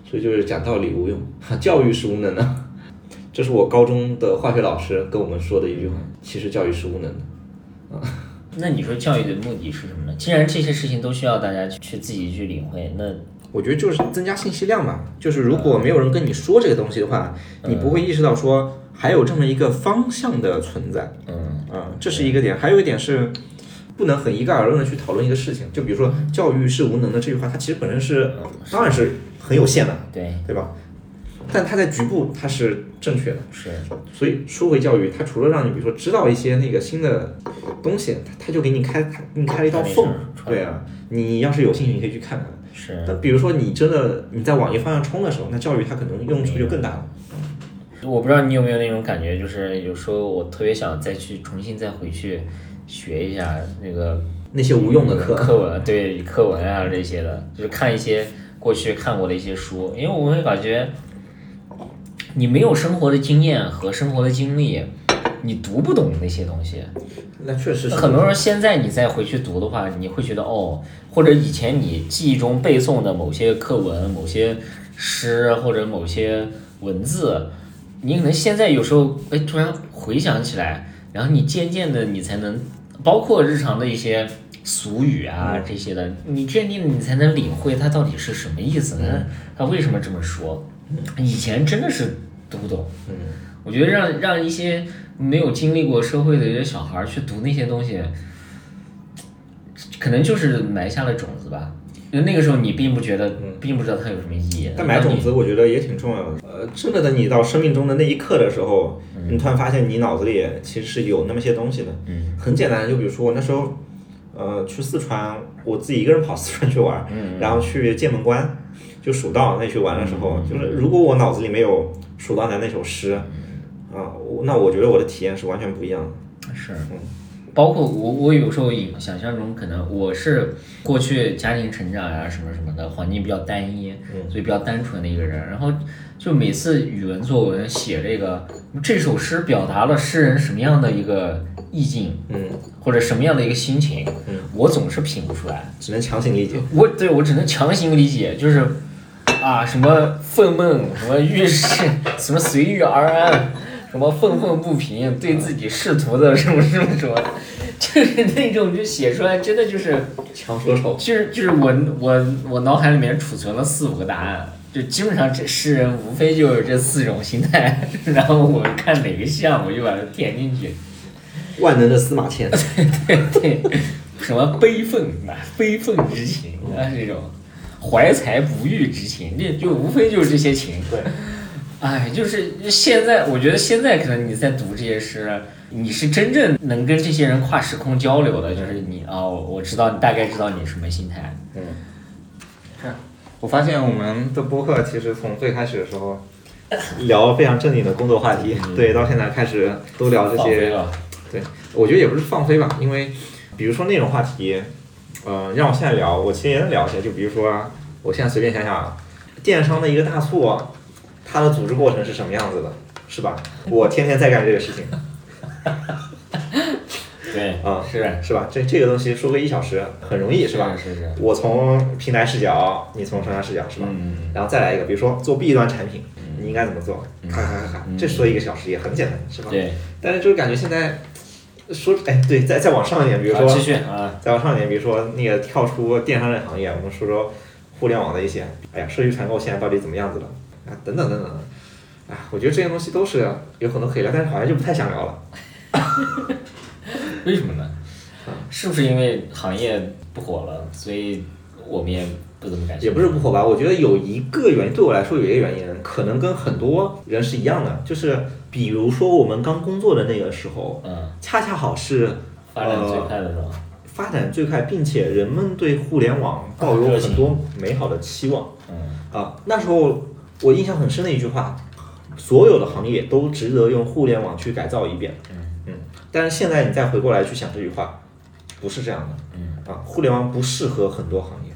所以就是讲道理无用，教育是无能的。这是我高中的化学老师跟我们说的一句话。其实教育是无能的。那你说教育的目的是什么呢？既然这些事情都需要大家去去自己去领会，那我觉得就是增加信息量嘛。就是如果没有人跟你说这个东西的话，你不会意识到说还有这么一个方向的存在。嗯啊，这是一个点。还有一点是，不能很一概而论的去讨论一个事情。就比如说“教育是无能的”这句话，它其实本身是当然是很有限的，对对吧？但它在局部它是正确的。是，所以说回教育，它除了让你比如说知道一些那个新的东西，它它就给你开给你开了一道缝。对啊，你要是有兴趣，你可以去看看。是但比如说你真的你在往一方向冲的时候，那教育它可能用处就更大了。我不知道你有没有那种感觉，就是有时候我特别想再去重新再回去学一下那个那些无用的课，课文，对课文啊这些的，就是看一些过去看过的一些书，因为我会感觉你没有生活的经验和生活的经历，你读不懂那些东西。那确实是很多人现在你再回去读的话，你会觉得哦，或者以前你记忆中背诵的某些课文、某些诗或者某些文字，你可能现在有时候哎突然回想起来，然后你渐渐的你才能，包括日常的一些俗语啊这些的，你渐渐的你才能领会它到底是什么意思呢？他为什么这么说？以前真的是读不懂。嗯，我觉得让让一些没有经历过社会的一些小孩儿去读那些东西，可能就是埋下了种子吧。因为那个时候你并不觉得，并不知道它有什么意义。但买种子我觉得也挺重要的。呃，真的等你到生命中的那一刻的时候，你突然发现你脑子里其实是有那么些东西的。嗯，很简单，就比如说我那时候，呃，去四川，我自己一个人跑四川去玩，嗯然后去剑门关，就蜀道那去玩的时候，就是如果我脑子里没有蜀道难那首诗，啊，我那我觉得我的体验是完全不一样的。是，包括我，我有时候也想象中可能我是过去家庭成长呀、什么什么的环境比较单一，所以比较单纯的一个人。然后就每次语文作文写这个这首诗表达了诗人什么样的一个意境，嗯，或者什么样的一个心情，嗯我总是品不出来。只能强行理解。我对我只能强行理解，就是啊，什么愤懑，什么遇事，什么随遇而安，什么愤愤不平，对自己仕途的什么什么什么，就是那种就写出来，真的就是强说愁。就是就是我我我脑海里面储存了四五个答案，就基本上这诗人无非就是这四种心态，然后我看哪个像我就把它填进去。万能的司马迁。对对对，什么悲愤啊，悲愤之情啊，这种怀才不遇之情，这就无非就是这些情。对，哎，就是现在，我觉得现在可能你在读这些诗，你是真正能跟这些人跨时空交流的，就是你啊、我知道你大概知道你什么心态。嗯，是。我发现我们的播客其实从最开始的时候聊非常正经的工作话题，对，到现在开始都聊这些。了，对，我觉得也不是放飞吧，因为比如说那种话题，呃，让我现在聊，我其实也能聊一下。就比如说，我现在随便想想啊，电商的一个大促啊，它的组织过程是什么样子的，是吧？我天天在干这个事情，对，啊是是吧？这这个东西说个一小时很容易，是吧？是是，我从平台视角，你从商家视角，是吧？嗯，然后再来一个，比如说做 B 端产品，你应该怎么做？咔咔咔咔，这说一个小时也很简单，是吧？对，但是就是感觉现在说，哎，对，再再往上一点，比如，说继续啊，再往上一点，比如说那个跳出电商这个行业，我们说说互联网的一些，哎呀，社区团购现在到底怎么样子了啊？等等等等，啊，我觉得这些东西都是有很多可以聊，但是好像就不太想聊了。为什么呢？是不是因为行业不火了，所以我们也不怎么感兴趣？也不是不火吧，我觉得有一个原因，对我来说有一个原因，可能跟很多人是一样的，就是比如说我们刚工作的那个时候，嗯，恰恰好是发展最呃快的时候，发展最快，并且人们对互联网抱有很多美好的期望。嗯啊，那时候我印象很深的一句话，所有的行业都值得用互联网去改造一遍。嗯但是现在你再回过来去想这句话，不是这样的。嗯啊，互联网不适合很多行业。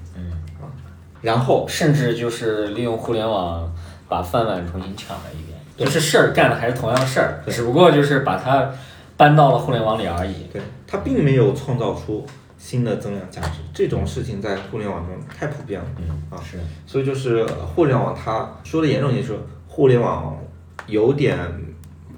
嗯，然后甚至就是利用互联网把饭碗重新抢了一遍，就是事儿干的还是同样的事儿，只不过就是把它搬到了互联网里而已。对它并没有创造出新的增量价值，这种事情在互联网中太普遍了。嗯啊是，所以就是呃互联网，它说的严重一点，就是互联网有点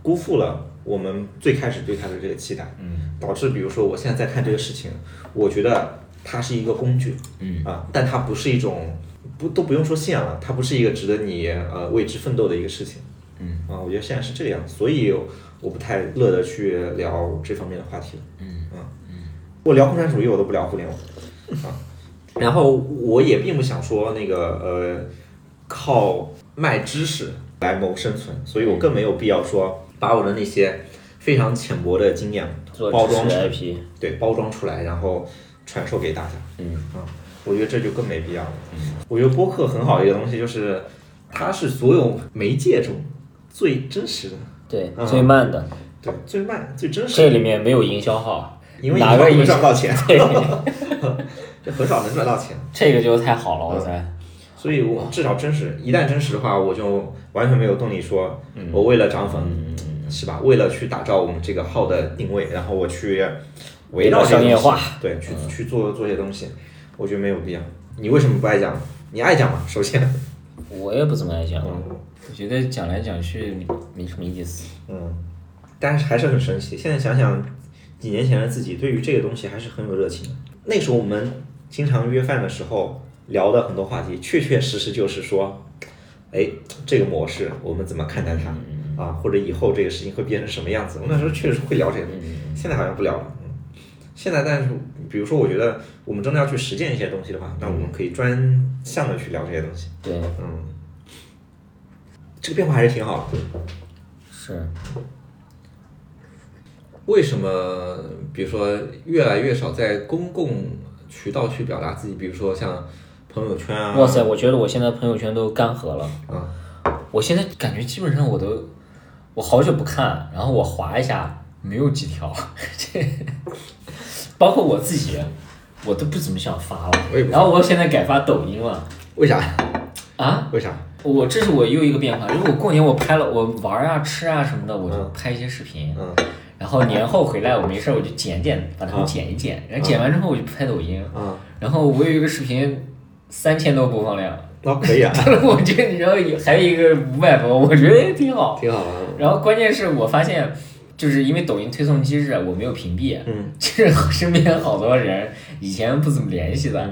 辜负了我们最开始对它的这个期待。嗯导致比如说我现在在看这个事情，我觉得它是一个工具嗯。啊，但它不是一种不都不用说信仰了，它不是一个值得你呃为之奋斗的一个事情嗯。啊，我觉得现在是这个样子，所以我不太乐得去聊这方面的话题了。嗯啊我聊共产主义，我都不聊互联网。啊。然后我也并不想说那个呃靠卖知识来谋生存，所以我更没有必要说把我的那些非常浅薄的经验包装出 IP，对包装出来，然后传授给大家。嗯。啊，我觉得这就更没必要了。嗯我觉得播客很好的一个东西就是，它是所有媒介中最真实的，对，嗯最慢的，对，最慢、最真实这，里面没有营销号，因为你个营赚不到钱，对，就很少能赚到钱。这个就太好了，我猜，所以我至少真实，一旦真实的话，我就完全没有动力说，我为了涨粉，嗯。是吧？为了去打造我们这个号的定位，然后我去围绕商业化，对，去去做做些东西，我觉得没有必要。你为什么不爱讲？你爱讲吗？首先，我也不怎么爱讲，嗯我觉得讲来讲去没什么意思。嗯，但是还是很神奇。现在想想，几年前的自己对于这个东西还是很有热情的。那时候我们经常约饭的时候聊的很多话题，确确实实就是说，哎，这个模式我们怎么看待它啊？或者以后这个事情会变成什么样子？我那时候确实会聊这个东西，现在好像不聊了。嗯，现在但是比如说，我觉得我们真的要去实践一些东西的话，那我们可以专项的去聊这些东西。对，嗯，这个变化还是挺好的。是，为什么比如说越来越少在公共渠道去表达自己？比如说像朋友圈啊，哇塞，我觉得我现在朋友圈都干涸了。啊，我现在感觉基本上我都我好久不看，然后我划一下，没有几条，这 包括我自己，我都不怎么想发了。然后我现在改发抖音了。为啥？啊！为啥？我这是我又一个变化，因为我过年我拍了我玩啊吃啊什么的，我就嗯。拍一些视频，嗯。然后年后回来我没事儿我就剪剪，把它们剪一剪，然后剪完之后我就拍抖音，嗯，然后我有一个视频三千多播放量，那可以啊，我觉得然后有还有一个五百多，我觉得也挺好。挺好啊。然后关键是我发现，就是因为抖音推送机制我没有屏蔽，嗯，就是身边好多人以前不怎么联系的。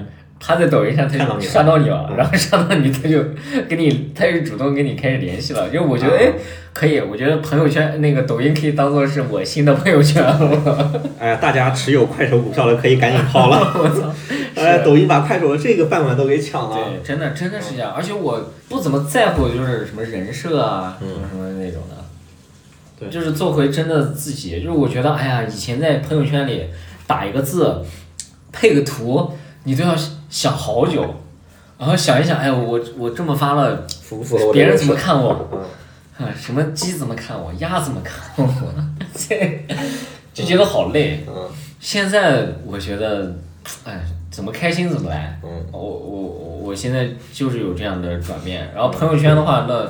他在抖音上，他就刷到你了，嗯然后刷到你，他就跟你，他就主动跟你开始联系了。因为我觉得，啊哎，可以，我觉得朋友圈那个抖音可以当做是我新的朋友圈了。哎呀，大家持有快手股票的可以赶紧抛了。我操！哎，抖音把快手的这个饭碗都给抢了。对，真的真的是这样，而且我不怎么在乎就是什么人设啊，什么什么那种的。就是做回真的自己。就是我觉得，哎呀，以前在朋友圈里打一个字，配个图，你都要想好久，然后想一想，哎，我我这么发了，符不符合别人怎么看我？嗯啊，什么鸡怎么看我，鸭怎么看我？这 就觉得好累。嗯现在我觉得，哎，怎么开心怎么来。嗯我我我我现在就是有这样的转变，然后朋友圈的话，那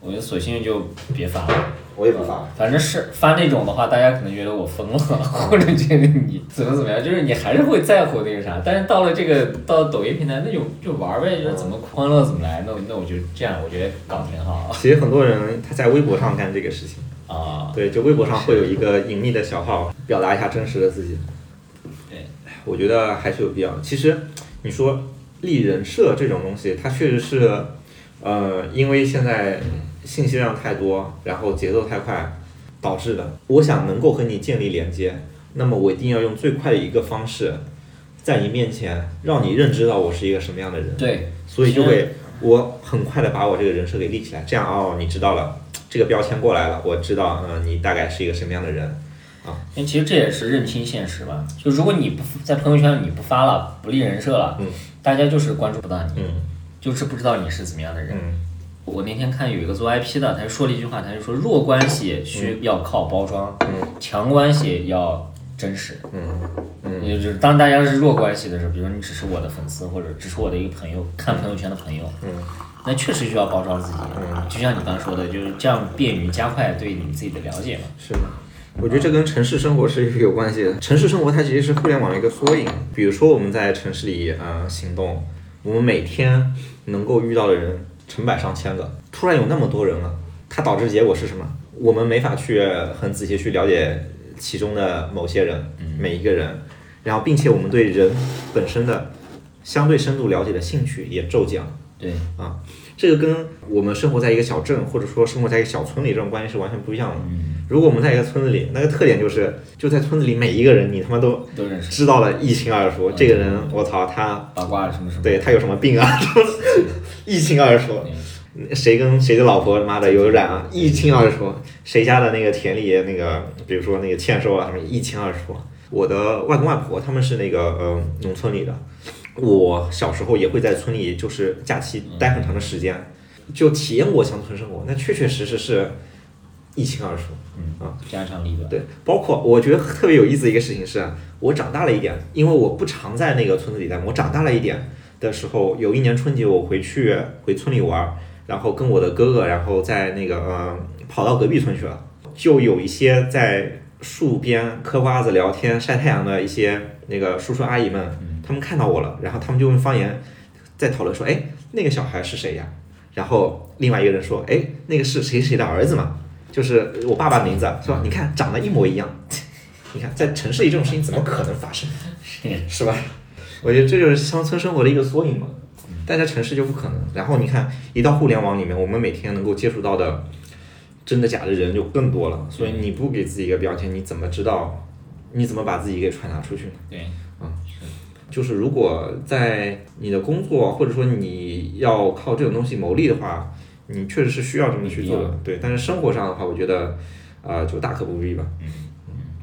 我就索性就别发了。我也不发。反正是发那种的话，大家可能觉得我疯了，或者觉得你怎么怎么样，就是你还是会在乎那个啥。但是到了这个到抖音平台，那就就玩呗，就是怎么欢乐怎么来。那我那我就这样，我觉得搞挺好其实很多人他在微博上干这个事情，啊。对，就微博上会有一个隐秘的小号，表达一下真实的自己。对，我觉得还是有必要。其实你说立人设这种东西，它确实是，呃，因为现在信息量太多，然后节奏太快导致的。我想能够和你建立连接，那么我一定要用最快的一个方式，在你面前让你认知到我是一个什么样的人。对，所以就会我很快的把我这个人设给立起来，这样哦，你知道了，这个标签过来了，我知道，嗯，你大概是一个什么样的人。因为其实这也是认清现实吧。就如果你不在朋友圈你不发了，不立人设了，嗯大家就是关注不到你，嗯就是不知道你是怎么样的人。嗯我那天看有一个做 IP 的，他就说了一句话，他就说弱关系需要靠包装，嗯强关系要真实。嗯嗯也就是当大家是弱关系的时候，比如说你只是我的粉丝，或者只是我的一个朋友，看朋友圈的朋友，嗯那确实需要包装自己。嗯就像你刚刚说的，就是这样便于加快对你自己的了解嘛。是的。我觉得这跟城市生活是有关系的。城市生活它其实是互联网的一个缩影。比如说我们在城市里呃行动，我们每天能够遇到的人成百上千个，突然有那么多人了，它导致结果是什么？我们没法去很仔细去了解其中的某些人，每一个人，然后并且我们对人本身的相对深度了解的兴趣也骤降。对，啊，这个跟我们生活在一个小镇或者说生活在一个小村里这种关系是完全不一样的。如果我们在一个村子里，那个特点就是就在村子里每一个人你他妈都都认识知道了一清二楚。这个人我操他八卦什么什么。对他有什么病啊，一清二楚。谁跟谁的老婆妈的有染啊，一清二楚。谁家的那个田里那个，比如说那个欠收啊什么，一清二楚。我的外公外婆他们是那个呃农村里的，我小时候也会在村里就是假期待很长的时间，就体验过乡村生活，那确确实实是一清二楚。嗯啊，家长里短。对，包括我觉得特别有意思的一个事情是，我长大了一点，因为我不常在那个村子里待，我长大了一点的时候，有一年春节我回去回村里玩儿，然后跟我的哥哥，然后在那个呃跑到隔壁村去了，就有一些在树边嗑瓜子聊天晒太阳的一些那个叔叔阿姨们，他们看到我了，然后他们就用方言在讨论说，哎，那个小孩是谁呀？然后另外一个人说，哎，那个是谁谁的儿子嘛？就是我爸爸名字，是吧？你看长得一模一样，你看在城市里这种事情怎么可能发生，是吧？我觉得这就是乡村生活的一个缩影嘛，但在城市就不可能。然后你看，一到互联网里面，我们每天能够接触到的真的假的人就更多了，所以你不给自己一个标签，你怎么知道？你怎么把自己给传达出去呢？对，就是如果在你的工作或者说你要靠这种东西牟利的话，你确实是需要这么去做的，对。但是生活上的话，我觉得，呃，就大可不必吧。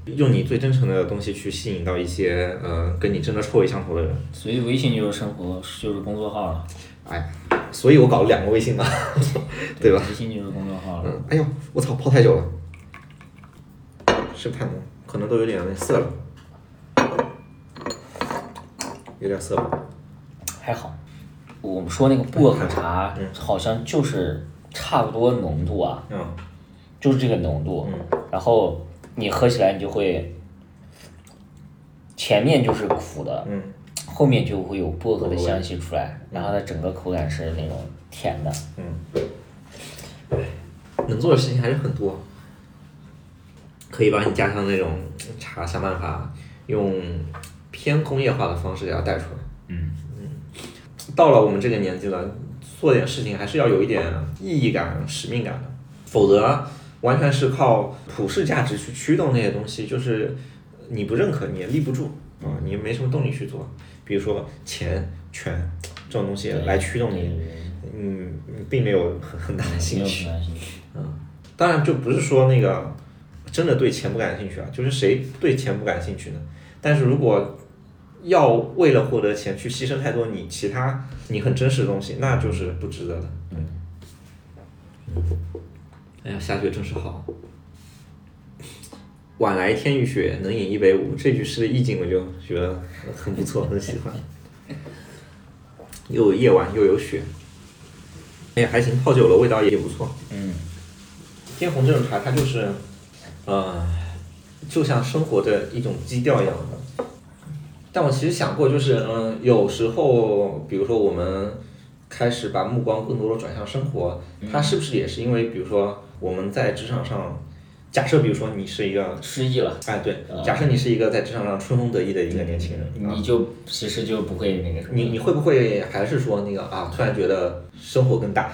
用你最真诚的东西去吸引到一些呃跟你真的臭味相投的人。所以微信就是生活，就是工作号了。哎，所以我搞了两个微信嘛，对吧？微信就是公众号了。嗯，哎呦，我操，泡太久了，是太浓？可能都有点涩了，有点涩吧。还好，我们说那个薄荷茶嗯。好像就是差不多浓度啊，嗯。就是这个浓度，然后你喝起来你就会，前面就是苦的，嗯，后面就会有薄荷的香气出来，然后它整个口感是那种甜的，能做的事情还是很多，可以把你家乡那种茶想办法用偏工业化的方式给它带出来。嗯到了我们这个年纪了，做点事情还是要有一点意义感、使命感的，否则完全是靠普世价值去驱动那些东西，就是你不认可你也立不住啊，你没什么动力去做。比如说钱、权这种东西来驱动你，嗯，你并没有很很大的兴趣。没有很大兴趣。当然，就不是说那个真的对钱不感兴趣啊，就是谁对钱不感兴趣呢？但是如果要为了获得钱去牺牲太多你其他你很真实的东西，那就是不值得的。嗯。哎呀，下雪真是好。晚来天欲雪，能饮一杯无。这句诗的意境我就觉得很不错，很喜欢。又有夜晚，又有雪。哎呀，还行，泡久了味道也不错。嗯，天红这种茶，它就是，呃，就像生活的一种基调一样的。但我其实想过，就是嗯、有时候，比如说我们开始把目光更多的转向生活，它是不是也是因为，比如说我们在职场上，假设比如说你是一个，失忆了，哎对，假设你是一个在职场上春风得意的一个年轻人，啊你就其实就不会那个什么。你你会不会还是说那个啊，突然觉得生活更大？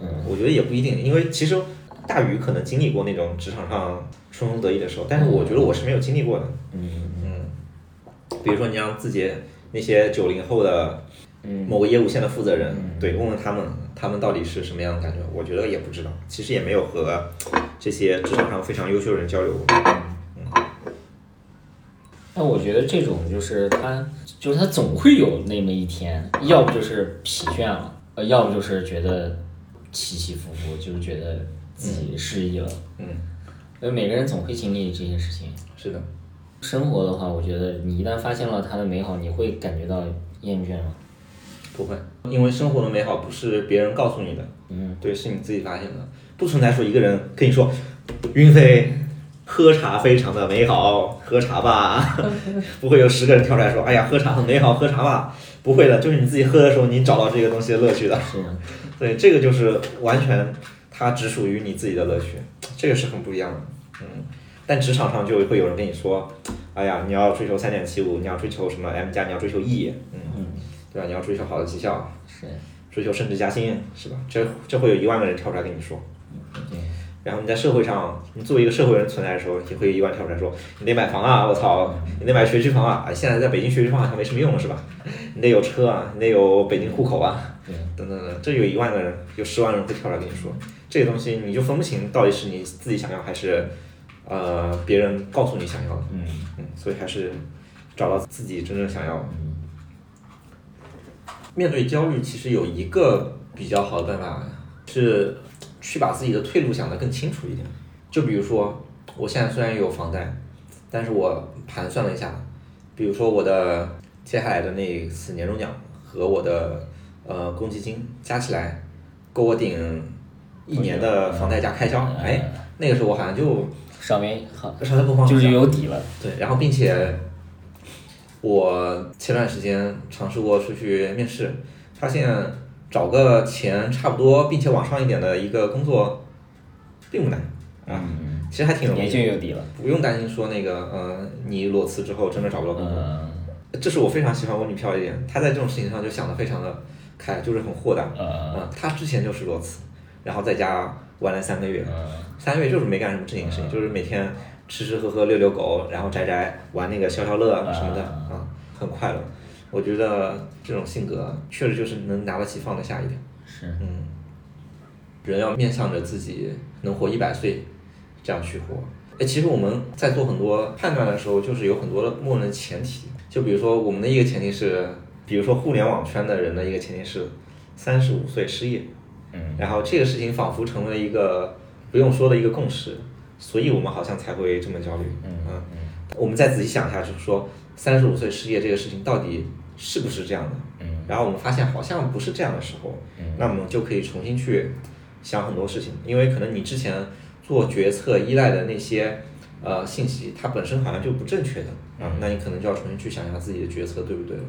嗯，我觉得也不一定，因为其实大宇可能经历过那种职场上春风得意的时候，但是我觉得我是没有经历过的。嗯嗯比如说你让自己那些九零后的嗯某个业务线的负责人，对，问问他们，他们到底是什么样的感觉？我觉得也不知道，其实也没有和这些职场上非常优秀的人交流过。那我觉得这种就是他，就是他总会有那么一天，要不就是疲倦了，呃，要不就是觉得起起伏伏，就是觉得自己失忆了。嗯，呃，每个人总会经历这些事情。是的，生活的话，我觉得你一旦发现了它的美好，你会感觉到厌倦吗？不会，因为生活的美好不是别人告诉你的，嗯，对，是你自己发现的，不存在说一个人跟你说，云飞。喝茶非常的美好，喝茶吧，不会有十个人跳出来说，哎呀，喝茶很美好，喝茶吧，不会的，就是你自己喝的时候，你找到这个东西的乐趣的。是的，对，这个就是完全它只属于你自己的乐趣，这个是很不一样的。嗯，但职场上就会有人跟你说，哎呀，你要追求三点七五，你要追求什么 M 加，你要追求 E，嗯，对吧？你要追求好的绩效，是，追求升职加薪，是吧？这这会有一万个人跳出来跟你说。对，然后你在社会上，你作为一个社会人存在的时候，也会有一万跳出来说，你得买房啊，我操，你得买学区房啊，啊，现在在北京学区房好像没什么用了，是吧？你得有车啊，你得有北京户口啊，对，等等等，这有一万个人，有十万人会跳出来跟你说，这个东西你就分不清到底是你自己想要还是，呃，别人告诉你想要的，嗯嗯，所以还是找到自己真正想要的。面对焦虑，其实有一个比较好的办法是去把自己的退路想得更清楚一点。就比如说，我现在虽然有房贷，但是我盘算了一下，比如说我的接下来的那一次年终奖和我的呃公积金加起来，够我顶一年的房贷加开销。哎，那个时候我好像就稍微好，稍微不慌，就是有底了。对，然后并且我前段时间尝试过出去面试，发现找个钱差不多并且往上一点的一个工作并不难啊，嗯，其实还挺容也易的，就有底了。不用担心说那个呃你裸辞之后真的找不到工作。嗯这是我非常喜欢我女票的一点，她在这种事情上就想的非常的开，就是很豁达。呃嗯，她之前就是裸辞，然后在家玩了三个月，嗯三个月就是没干什么正经事情，就是每天吃吃喝喝、遛遛狗，然后宅宅玩那个消消乐什么的，啊啊，很快乐。我觉得这种性格确实就是能拿得起放得下一点。是，嗯，人要面向着自己能活一百岁，这样去活。哎，其实我们在做很多判断的时候，就是有很多的默认前提。就比如说，我们的一个前提是，比如说互联网圈的人的一个前提是，三十五岁失业，嗯，然后这个事情仿佛成为了一个不用说的一个共识，所以我们好像才会这么焦虑。嗯嗯，我们再仔细想一下，就是说三十五岁失业这个事情到底是不是这样的？嗯，然后我们发现好像不是这样的时候，嗯。那么就可以重新去想很多事情，因为可能你之前做决策依赖的那些呃信息，它本身好像就不正确的。啊，那你可能就要重新去想一下自己的决策对不对了。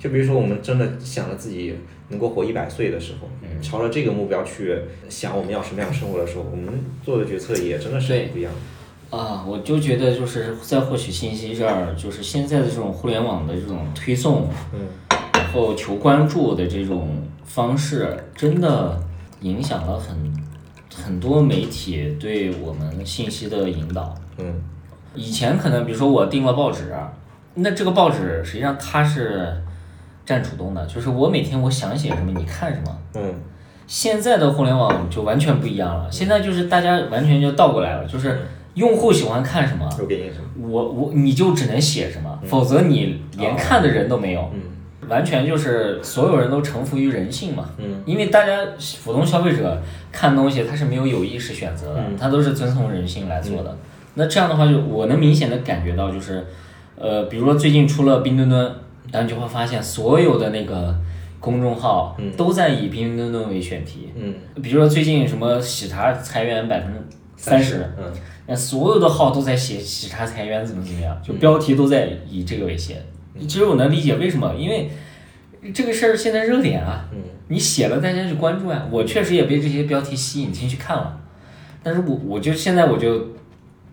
就比如说我们真的想着自己能够活一百岁的时候，嗯朝着这个目标去想我们要什么样的生活的时候，我们做的决策也真的是很不一样的。啊，我就觉得就是在获取信息这儿，就是现在的这种互联网的这种推送，嗯，然后求关注的这种方式，真的影响了很很多媒体对我们信息的引导。嗯以前可能比如说我订了报纸，那这个报纸实际上它是占主动的，就是我每天我想写什么，你看什么。嗯现在的互联网就完全不一样了，现在就是大家完全就倒过来了，就是用户喜欢看什么，我给你什么？我我你就只能写什么，否则你连看的人都没有，嗯完全就是所有人都臣服于人性嘛。嗯因为大家普通消费者看东西，他是没有有意识选择的，嗯他都是遵从人性来做的。那这样的话就，我能明显的感觉到，就是，呃，比如说最近出了冰墩墩，然后你就会发现所有的那个公众号都在以冰墩墩为选题。嗯，比如说最近什么喜茶裁员百分之三十，嗯那所有的号都在写喜茶裁员怎么怎么样，就标题都在以这个为写。其实我能理解为什么，因为这个事儿现在热点啊，嗯你写了大家去关注啊。我确实也被这些标题吸引进去看了，但是我我就现在我就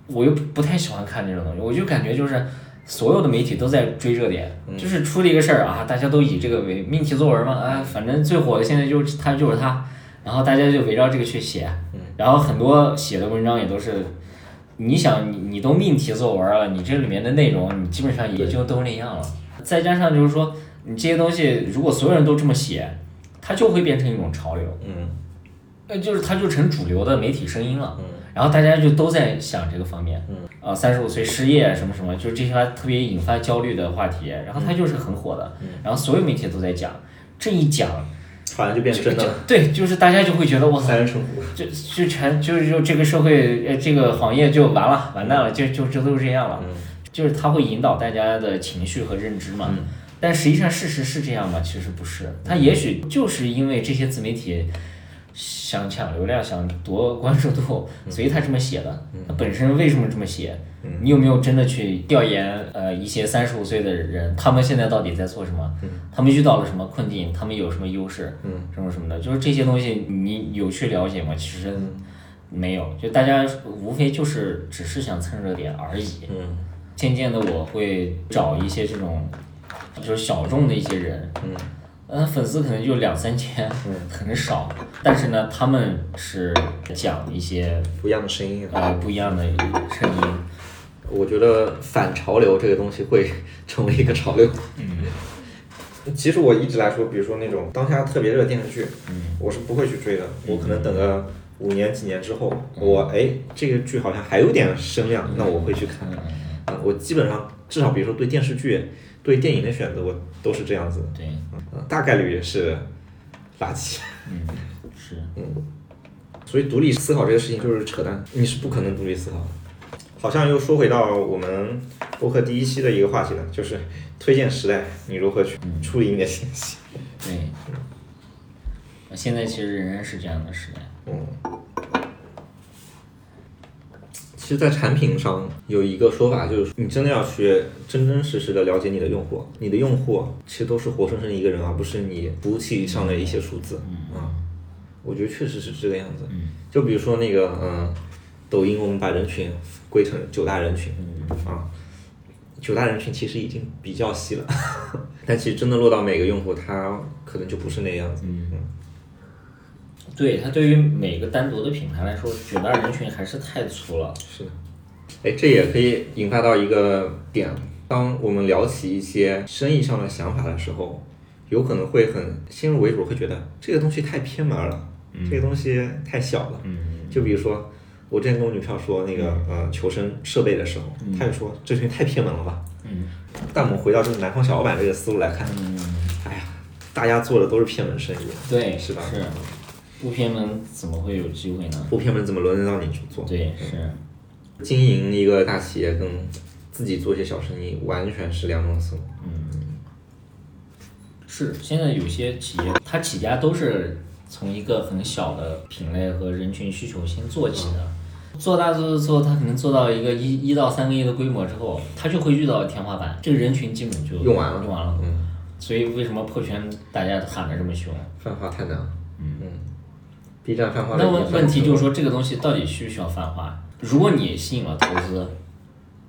我又不太喜欢看这种东西，我就感觉就是所有的媒体都在追热点，就是出了一个事儿啊，大家都以这个为命题作文嘛，啊，反正最火的现在就是他就是他，然后大家就围绕这个去写，然后很多写的文章也都是。你想，你你都命题作文了，你这里面的内容，你基本上也就都那样了。再加上就是说，你这些东西，如果所有人都这么写，它就会变成一种潮流，嗯那，就是它就成主流的媒体声音了。嗯然后大家就都在想这个方面，嗯，啊，三十五岁失业什么什么，就是这些特别引发焦虑的话题，然后它就是很火的，然后所有媒体都在讲，这一讲，好像就变就真的对，就是大家就会觉得我操三，人成虎。就就全就是就这个社会呃这个行业就完了，完蛋了，就就这都是这样了，嗯就是它会引导大家的情绪和认知嘛。但实际上事实是这样吗？其实不是，它也许就是因为这些自媒体想抢流量、想夺关注度，所以他这么写的。他本身为什么这么写？你有没有真的去调研？呃，一些三十五岁的人，他们现在到底在做什么？他们遇到了什么困境？他们有什么优势？嗯什么什么的，就是这些东西，你有去了解吗？其实没有，就大家无非就是只是想蹭热点而已。嗯渐渐的，我会找一些这种就是小众的一些人，嗯呃，粉丝可能就两三千，嗯很少，但是呢，他们是讲一些不一样的声音。呃不一样的声音，我觉得反潮流这个东西会成为一个潮流。嗯，其实我一直来说，比如说那种当下特别热的电视剧，嗯我是不会去追的。我可能等个五年几年之后，我哎这个剧好像还有点声量，那我会去看。啊，我基本上至少比如说对电视剧、对电影的选择，我都是这样子的。对，嗯，大概率也是垃圾。嗯，是，嗯所以独立思考这个事情就是扯淡，你是不可能独立思考的。好像又说回到我们播客第一期的一个话题了，就是推荐时代，你如何去处理你的信息？对。现在其实仍然是这样的时代，嗯，其实，在产品上有一个说法，就是你真的要去真真实实的了解你的用户，你的用户其实都是活生生的一个人，而不是你服务器上的一些数字。啊，我觉得确实是这个样子。就比如说那个，嗯，抖音，我们把人群归成九大人群，啊，九大人群其实已经比较细了，但其实真的落到每个用户，他可能就不是那样子。嗯对它对于每个单独的品牌来说，九大人群还是太粗了。是的，哎，这也可以引发到一个点，当我们聊起一些生意上的想法的时候，有可能会很先入为主，会觉得这个东西太偏门了，这个东西太小了。嗯就比如说，我之前跟我女票说那个呃求生设备的时候，她就说这东西太偏门了吧。嗯但我们回到这个南方小老板这个思路来看，嗯哎呀，大家做的都是偏门生意，对，是吧是，不偏门怎么会有机会呢？不偏门怎么轮得到你去做？对，是，经营一个大企业跟自己做一些小生意完全是两种思路。嗯是。现在有些企业，它起家都是从一个很小的品类和人群需求先做起的。做大做做做，它可能做到一个一一到三个亿的规模之后，它就会遇到天花板，这个人群基本就用完了用完了。嗯，所以为什么破圈大家喊的这么凶？泛化太难了。嗯 b 站泛化的那问问题就是说，这个东西到底需不需要泛化？如果你吸引了投资，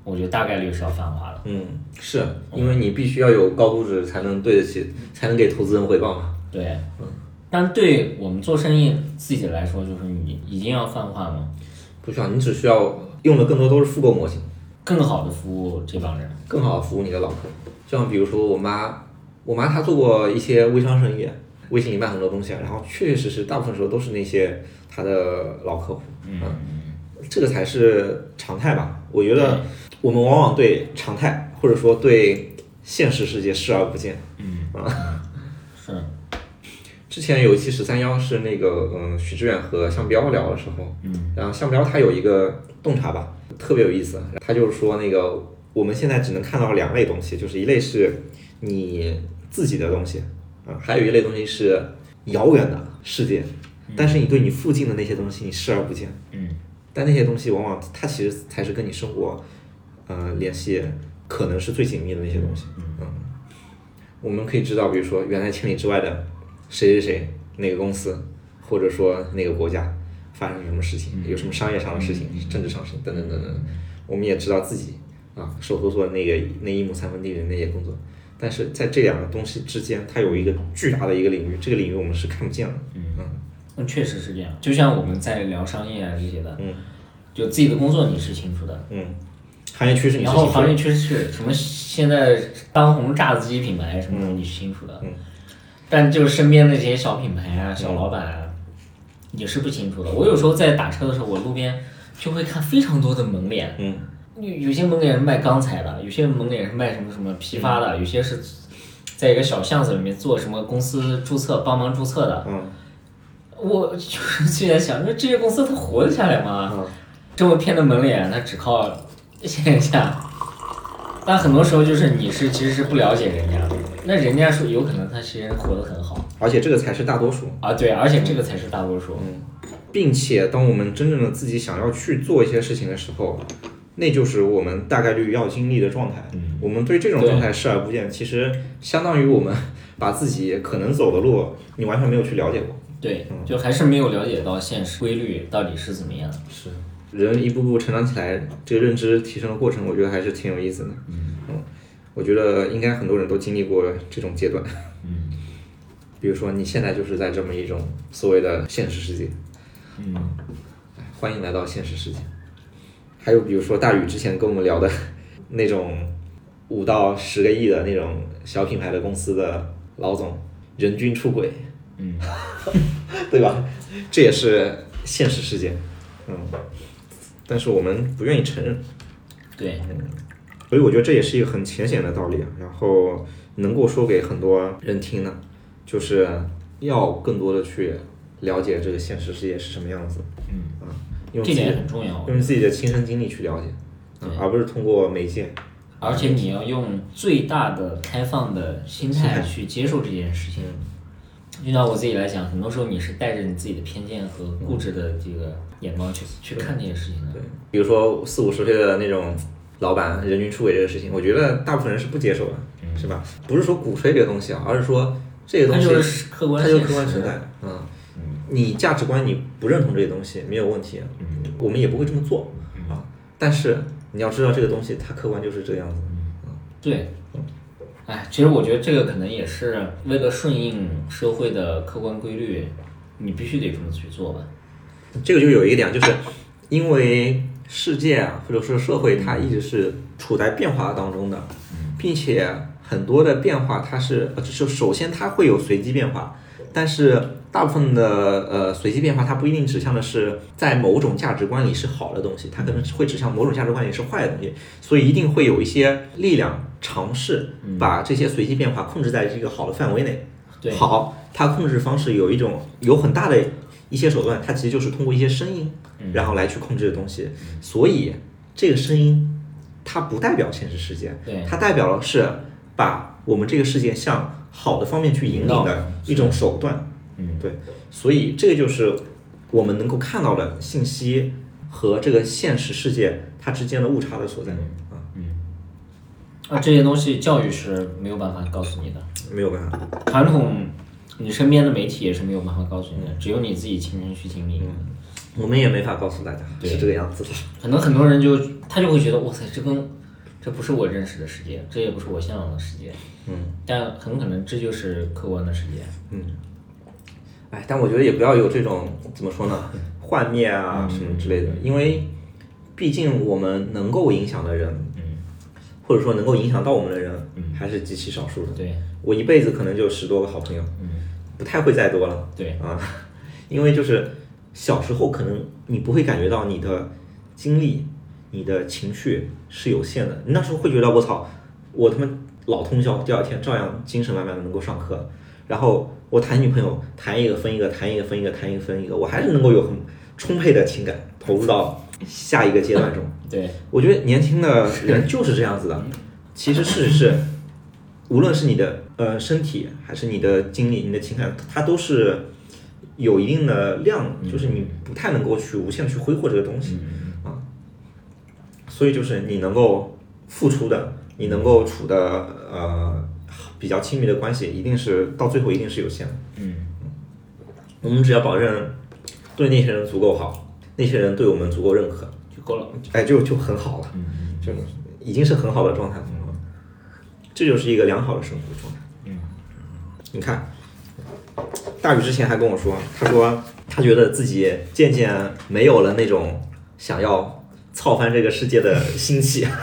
我觉得大概率是要泛化的。嗯，是因为你必须要有高估值才能对得起，才能给投资人回报嘛。对，嗯但对我们做生意自己来说，就是你一定要泛化吗？不需要，你只需要用的更多都是复购模型，更好的服务这帮人。更好的服务你的老客。就像比如说我妈，我妈她做过一些微商生意，微信里卖很多东西，啊然后确确实实大部分时候都是那些他的老客户。嗯，这个才是常态吧？我觉得我们往往对常态或者说对现实世界视而不见。嗯。啊。是，之前有一期十三幺是那个嗯许志远和向彪聊的时候，嗯，然后向彪他有一个洞察吧，特别有意思，他就是说那个我们现在只能看到两类东西，就是一类是你自己的东西啊，还有一类东西是遥远的世界，但是你对你附近的那些东西你视而不见，嗯，但那些东西往往它其实才是跟你生活呃联系可能是最紧密的那些东西，嗯，我们可以知道，比如说原来千里之外的谁谁谁哪个公司，或者说哪个国家发生什么事情，有什么商业上的事情、政治上的事情等等等等，我们也知道自己啊手头做的那个那一亩三分地的那些工作，但是在这两个东西之间，它有一个巨大的一个领域，这个领域我们是看不见的，嗯。那确实是这样。就像我们在聊商业啊这些的，嗯，就自己的工作你是清楚的，嗯，行业趋势你是然后清楚的。行业趋势什么现在当红炸子鸡品牌什么的你是清楚的，嗯。但就是身边的这些小品牌啊、小老板啊，你是不清楚的。我有时候在打车的时候，我路边就会看非常多的门脸，嗯有有些门脸是卖钢材的，有些门脸是卖什么什么批发的，有些是在一个小巷子里面做什么公司注册帮忙注册的。嗯我就是就在想，那这些公司它活得下来吗？这么偏的门脸，它只靠线下。但很多时候就是你是其实是不了解人家的，那人家说有可能他其实活得很好而且这个才是大多数。啊，对，而且这个才是大多数。并且当我们真正的自己想要去做一些事情的时候，那就是我们大概率要经历的状态。我们对这种状态视而不见，其实相当于我们把自己可能走的路，你完全没有去了解过。对，就还是没有了解到现实规律到底是怎么样。是人一步步成长起来，这个认知提升的过程，我觉得还是挺有意思的。嗯，我觉得应该很多人都经历过这种阶段。嗯，比如说你现在就是在这么一种所谓的现实世界。嗯，哎欢迎来到现实世界。还有比如说大宇之前跟我们聊的 那种五到十个亿的那种小品牌的公司的老总，人均出轨，嗯，对吧？这也是现实世界，嗯，但是我们不愿意承认，对，所以我觉得这也是一个很浅显的道理啊。然后能够说给很多人听呢，就是要更多的去了解这个现实世界是什么样子，嗯，啊，用自己这点很重要。用自己的亲身经历去了解，嗯而不是通过媒介。而且你要用最大的开放的心态去接受这件事情。就像我自己来讲，很多时候你是带着你自己的偏见和固执的这个眼光去去看这件事情的。对，比如说四五十岁的那种老板人均出轨这个事情，我觉得大部分人是不接受的，是吧？不是说鼓吹这个东西啊，而是说这个东西它就是客观它就客观存在。嗯，你价值观你不认同这些东西没有问题，我们也不会这么做啊。但是你要知道这个东西它客观就是这个样子。对，哎，其实我觉得这个可能也是为了顺应社会的客观规律，你必须得这么去做吧。这个就有一个点，就是因为世界啊，或者说社会，它一直是处在变化当中的，并且很多的变化它是，呃就是首先它会有随机变化，但是大部分的呃随机变化，它不一定指向的是在某种价值观里是好的东西，它可能会指向某种价值观里是坏的东西，所以一定会有一些力量尝试把这些随机变化控制在这个好的范围内。对好，它控制方式有一种有很大的一些手段，它其实就是通过一些声音，嗯然后来去控制的东西。所以这个声音它不代表现实世界，对它代表的是把我们这个世界向好的方面去引领的一种手段。嗯，对，所以这个就是我们能够看到的信息和这个现实世界它之间的误差的所在啊，啊，这些东西教育是没有办法告诉你的，没有办法。传统你身边的媒体也是没有办法告诉你的，只有你自己亲身去经历。嗯我们也没法告诉大家是这个样子的。可能很多人就他就会觉得，哇塞，这跟这不是我认识的世界，这也不是我向往的世界。嗯，但很可能这就是客观的世界。哎，但我觉得也不要有这种怎么说呢，幻灭啊什么之类的，因为毕竟我们能够影响的人，嗯，或者说能够影响到我们的人，还是极其少数的。对我一辈子可能就十多个好朋友，嗯，不太会再多了。对啊，因为就是小时候可能你不会感觉到你的精力、你的情绪是有限的，你那时候会觉得我操，我他妈老通宵，第二天照样精神满满的能够上课，然后我谈女朋友，谈一个分一个，谈一个分一个，谈一个分一个，我还是能够有很充沛的情感投入到下一个阶段中。对我觉得年轻的人就是这样子的。其实事实是，无论是你的呃身体，还是你的精力、你的情感，它都是有一定的量，就是你不太能够去无限去挥霍这个东西啊。所以就是你能够付出的，你能够处的呃比较亲密的关系，一定是到最后一定是有限的。嗯，我们只要保证对那些人足够好，那些人对我们足够认可，就够了。哎，就就很好了，就已经是很好的状态了。这就是一个良好的生活状态。嗯，你看，大宇之前还跟我说，他说他觉得自己渐渐没有了那种想要操翻这个世界的心气。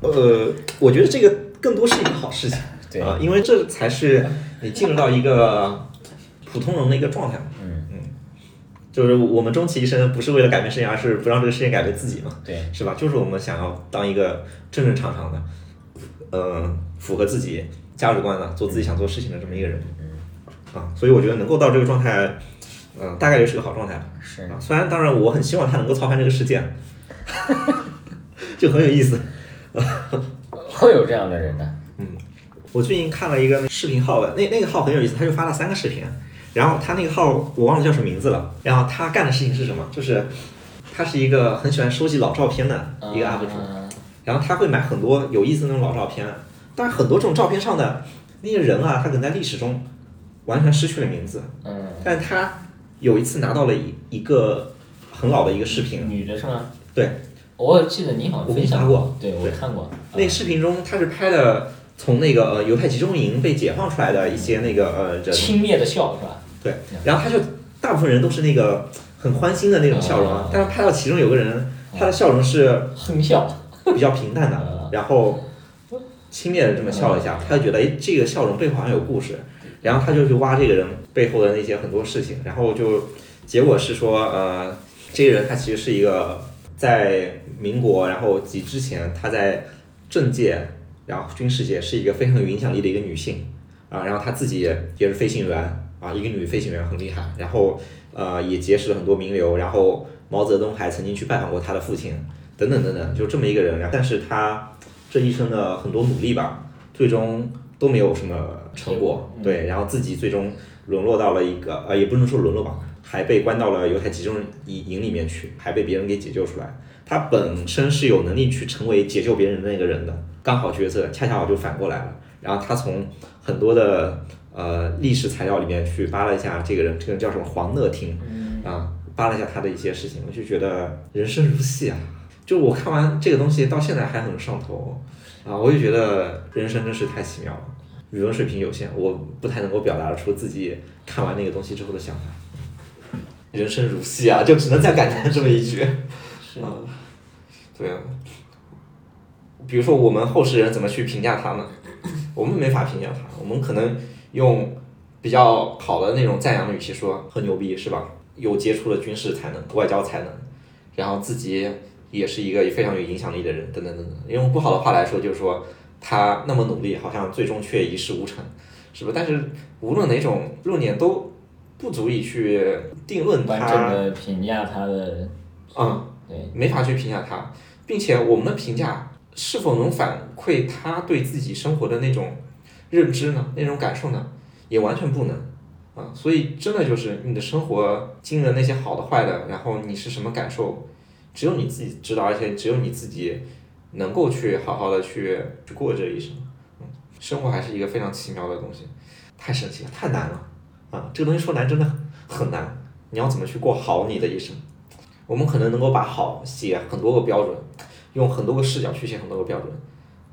呃，我觉得这个更多是一个好事情，对啊，因为这才是你进入到一个普通人的一个状态嘛。嗯嗯，就是我们终其一生不是为了改变世界，而是不让这个世界改变自己嘛。对，是吧？就是我们想要当一个正正常常的，嗯、符合自己价值观的，做自己想做事情的这么一个人。啊，所以我觉得能够到这个状态，嗯、大概率是个好状态。是啊，虽然当然我很希望他能够操盘这个世界，就很有意思。会有这样的人的。嗯我最近看了一个视频号的，那那个号很有意思，他就发了三个视频，然后他那个号我忘了叫什么名字了，然后他干的事情是什么？就是他是一个很喜欢收集老照片的一个 UP 主，嗯然后他会买很多有意思的那种老照片，但是很多这种照片上的那些人啊，他可能在历史中完全失去了名字，嗯，但是他有一次拿到了一一个很老的一个视频，女的是吗？对，我记得你好像我分享发过。对我对看过。那个视频中他是拍的从那个呃犹太集中营被解放出来的一些那个呃人，轻蔑的笑是吧？对，然后他就大部分人都是那个很欢欣的那种笑容但是拍到其中有个人，他的笑容是哼笑。比较平淡的 啊，然后轻蔑的这么笑了一下，他就觉得哎，这个笑容背后好像有故事，然后他就去挖这个人背后的那些很多事情，然后就结果是说，呃，这个人他其实是一个在民国，然后及之前她在政界，然后军事界是一个非常有影响力的一个女性啊，然后她自己也是飞行员啊，一个女飞行员很厉害，然后呃也结识了很多名流，然后毛泽东还曾经去拜访过她的父亲。等等等等，就这么一个人，但是她这一生的很多努力吧，最终都没有什么成果，对，然后自己最终沦落到了一个呃，也不能说沦落吧，还被关到了犹太集中营营里面去，还被别人给解救出来。他本身是有能力去成为解救别人的那个人的，刚好角色恰恰好就反过来了。然后他从很多的呃历史材料里面去扒了一下这个人，这个人叫什么黄乐亭啊，扒了一下他的一些事情，我就觉得人生如戏啊。就我看完这个东西到现在还很上头啊，我就觉得人生真是太奇妙了。语文水平有限，我不太能够表达出自己看完那个东西之后的想法。人生如戏啊，就只能再感叹这么一句。是啊，对啊。比如说我们后世人怎么去评价他呢？我们没法评价他，我们可能用比较好的那种赞扬的语气说很牛逼，是吧？有杰出的军事才能、外交才能，然后自己也是一个非常有影响力的人，等等等等。用不好的话来说，就是说他那么努力，好像最终却一事无成，是不？但是无论哪种论点都不足以去定论完整，的评价他的，嗯，对，没法去评价他，并且我们的评价是否能反馈他对自己生活的那种认知呢？那种感受呢？也完全不能啊。所以真的就是你的生活经历了那些好的坏的，然后你是什么感受，只有你自己知道，而且只有你自己能够去好好的去去过这一生。嗯，生活还是一个非常奇妙的东西，太神奇了，太难了啊！这个东西说难真的很难，你要怎么去过好你的一生？我们可能能够把好写很多个标准，用很多个视角去写很多个标准，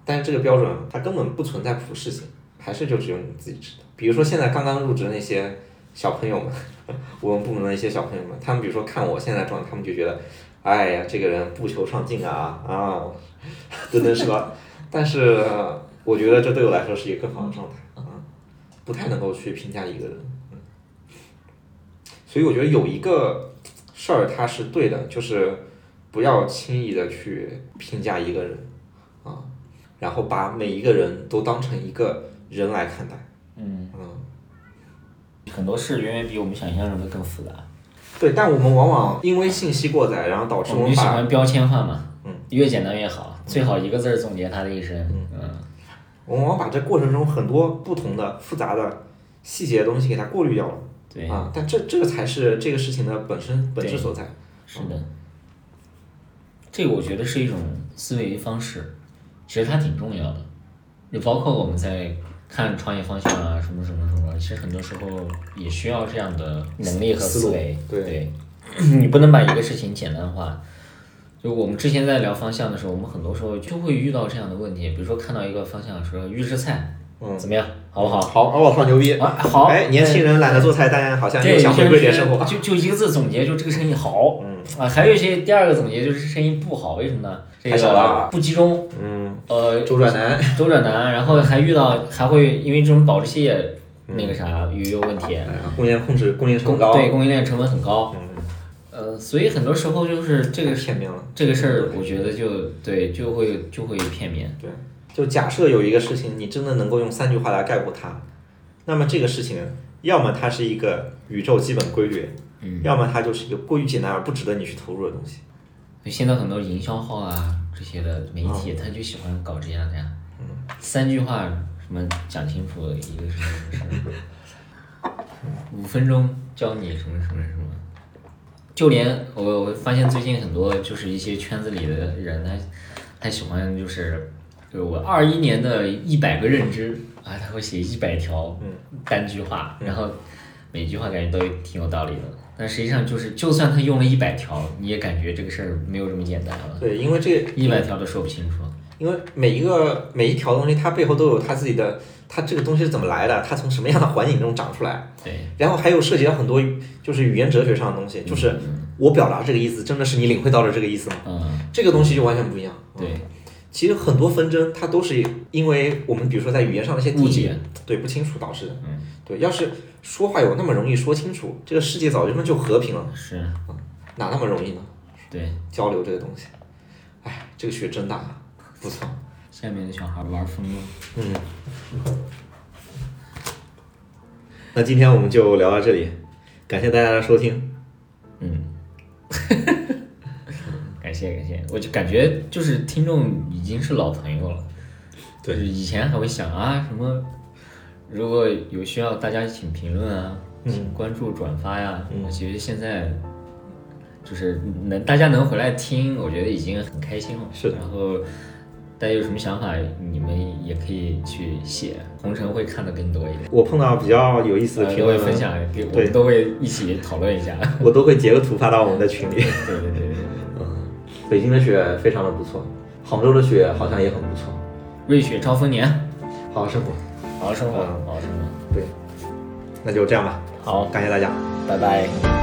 但是这个标准它根本不存在普适性，还是就只有你自己知道。比如说现在刚刚入职那些小朋友们，我们部门的一些小朋友们，他们比如说看我现在状态，他们就觉得，哎呀，这个人不求上进啊啊，等等是吧？但是我觉得这对我来说是一个更好的状态啊，不太能够去评价一个人，所以我觉得有一个事儿它是对的，就是不要轻易的去评价一个人啊，然后把每一个人都当成一个人来看待。嗯。嗯，很多事远远比我们想象中的更复杂。对，但我们往往因为信息过载，然后导致我们就喜欢标签化嘛，嗯，越简单越好，最好一个字儿总结他的一生，嗯，我们往往把这过程中很多不同的复杂的细节的东西给它过滤掉了对，啊。但这这个才是这个事情的本身本质所在。是的，这个我觉得是一种思维方式，其实它挺重要的，就包括我们在看创业方向啊，什么什么什么，其实很多时候也需要这样的能力和思维。对 你不能把一个事情简单化。就我们之前在聊方向的时候，我们很多时候就会遇到这样的问题，比如说看到一个方向说预制菜，嗯，怎么样，好不好？好，哦，好牛逼！啊，好，哎，年轻人懒得做菜，但好像对，又想回归点生活。就就一个字总结，就这个生意好。嗯啊，还有一些第二个总结就是生意不好，为什么呢？这太少个了不集中，嗯，呃，周转难。周转难，然后还遇到还会因为这种保质期也那个啥也有问题，供应链控制，供应链成本高。对供应链成本很高。嗯，呃，所以很多时候就是这个片面了。这个事儿，我觉得就对就会就会片面。对，就假设有一个事情，你真的能够用三句话来概括它，那么这个事情，要么它是一个宇宙基本规律，嗯，要么它就是一个过于简单而不值得你去投入的东西。现在很多营销号啊这些的媒体，他就喜欢搞这样的呀，嗯，三句话什么讲清楚一个什么什么什么，五分钟教你什么什么什么。就连我我发现最近很多就是一些圈子里的人，他他喜欢就是就是我二一年的一百个认知啊，他会写一百条单句话，然后每句话感觉都挺有道理的。但实际上就是，就算他用了一百条，你也感觉这个事儿没有这么简单了，对，因为这一百条都说不清楚。因为每一个每一条东西，它背后都有它自己的，它这个东西是怎么来的，它从什么样的环境中长出来，对，然后还有涉及到很多就是语言哲学上的东西，就是我表达这个意思，真的是你领会到了这个意思吗？嗯，这个东西就完全不一样。嗯。对，其实很多纷争，它都是因为我们比如说在语言上的一些误解，对不清楚导致的。嗯，对，要是说话有那么容易说清楚，这个世界早就那就和平了，是，哪那么容易呢？对。交流这个东西，哎，这个学真大，不错。下面的小孩玩疯了。嗯，那今天我们就聊到这里，感谢大家的收听。谢感谢，我就感觉就是听众已经是老朋友了。对就是以前还会想啊什么，如果有需要大家请评论啊，嗯请关注转发呀。嗯我觉得现在就是能大家能回来听，我觉得已经很开心了。是的然后大家有什么想法，你们也可以去写，红尘会看得更多一点。我碰到比较有意思的呃评论分享给我们都会一起讨论一下。我都会截个图发到我们的群里。对对对北京的雪非常的不错，杭州的雪好像也很不错。瑞雪兆丰年，好好生活，好好生活，嗯好好生活。对，那就这样吧，好，感谢大家。拜拜。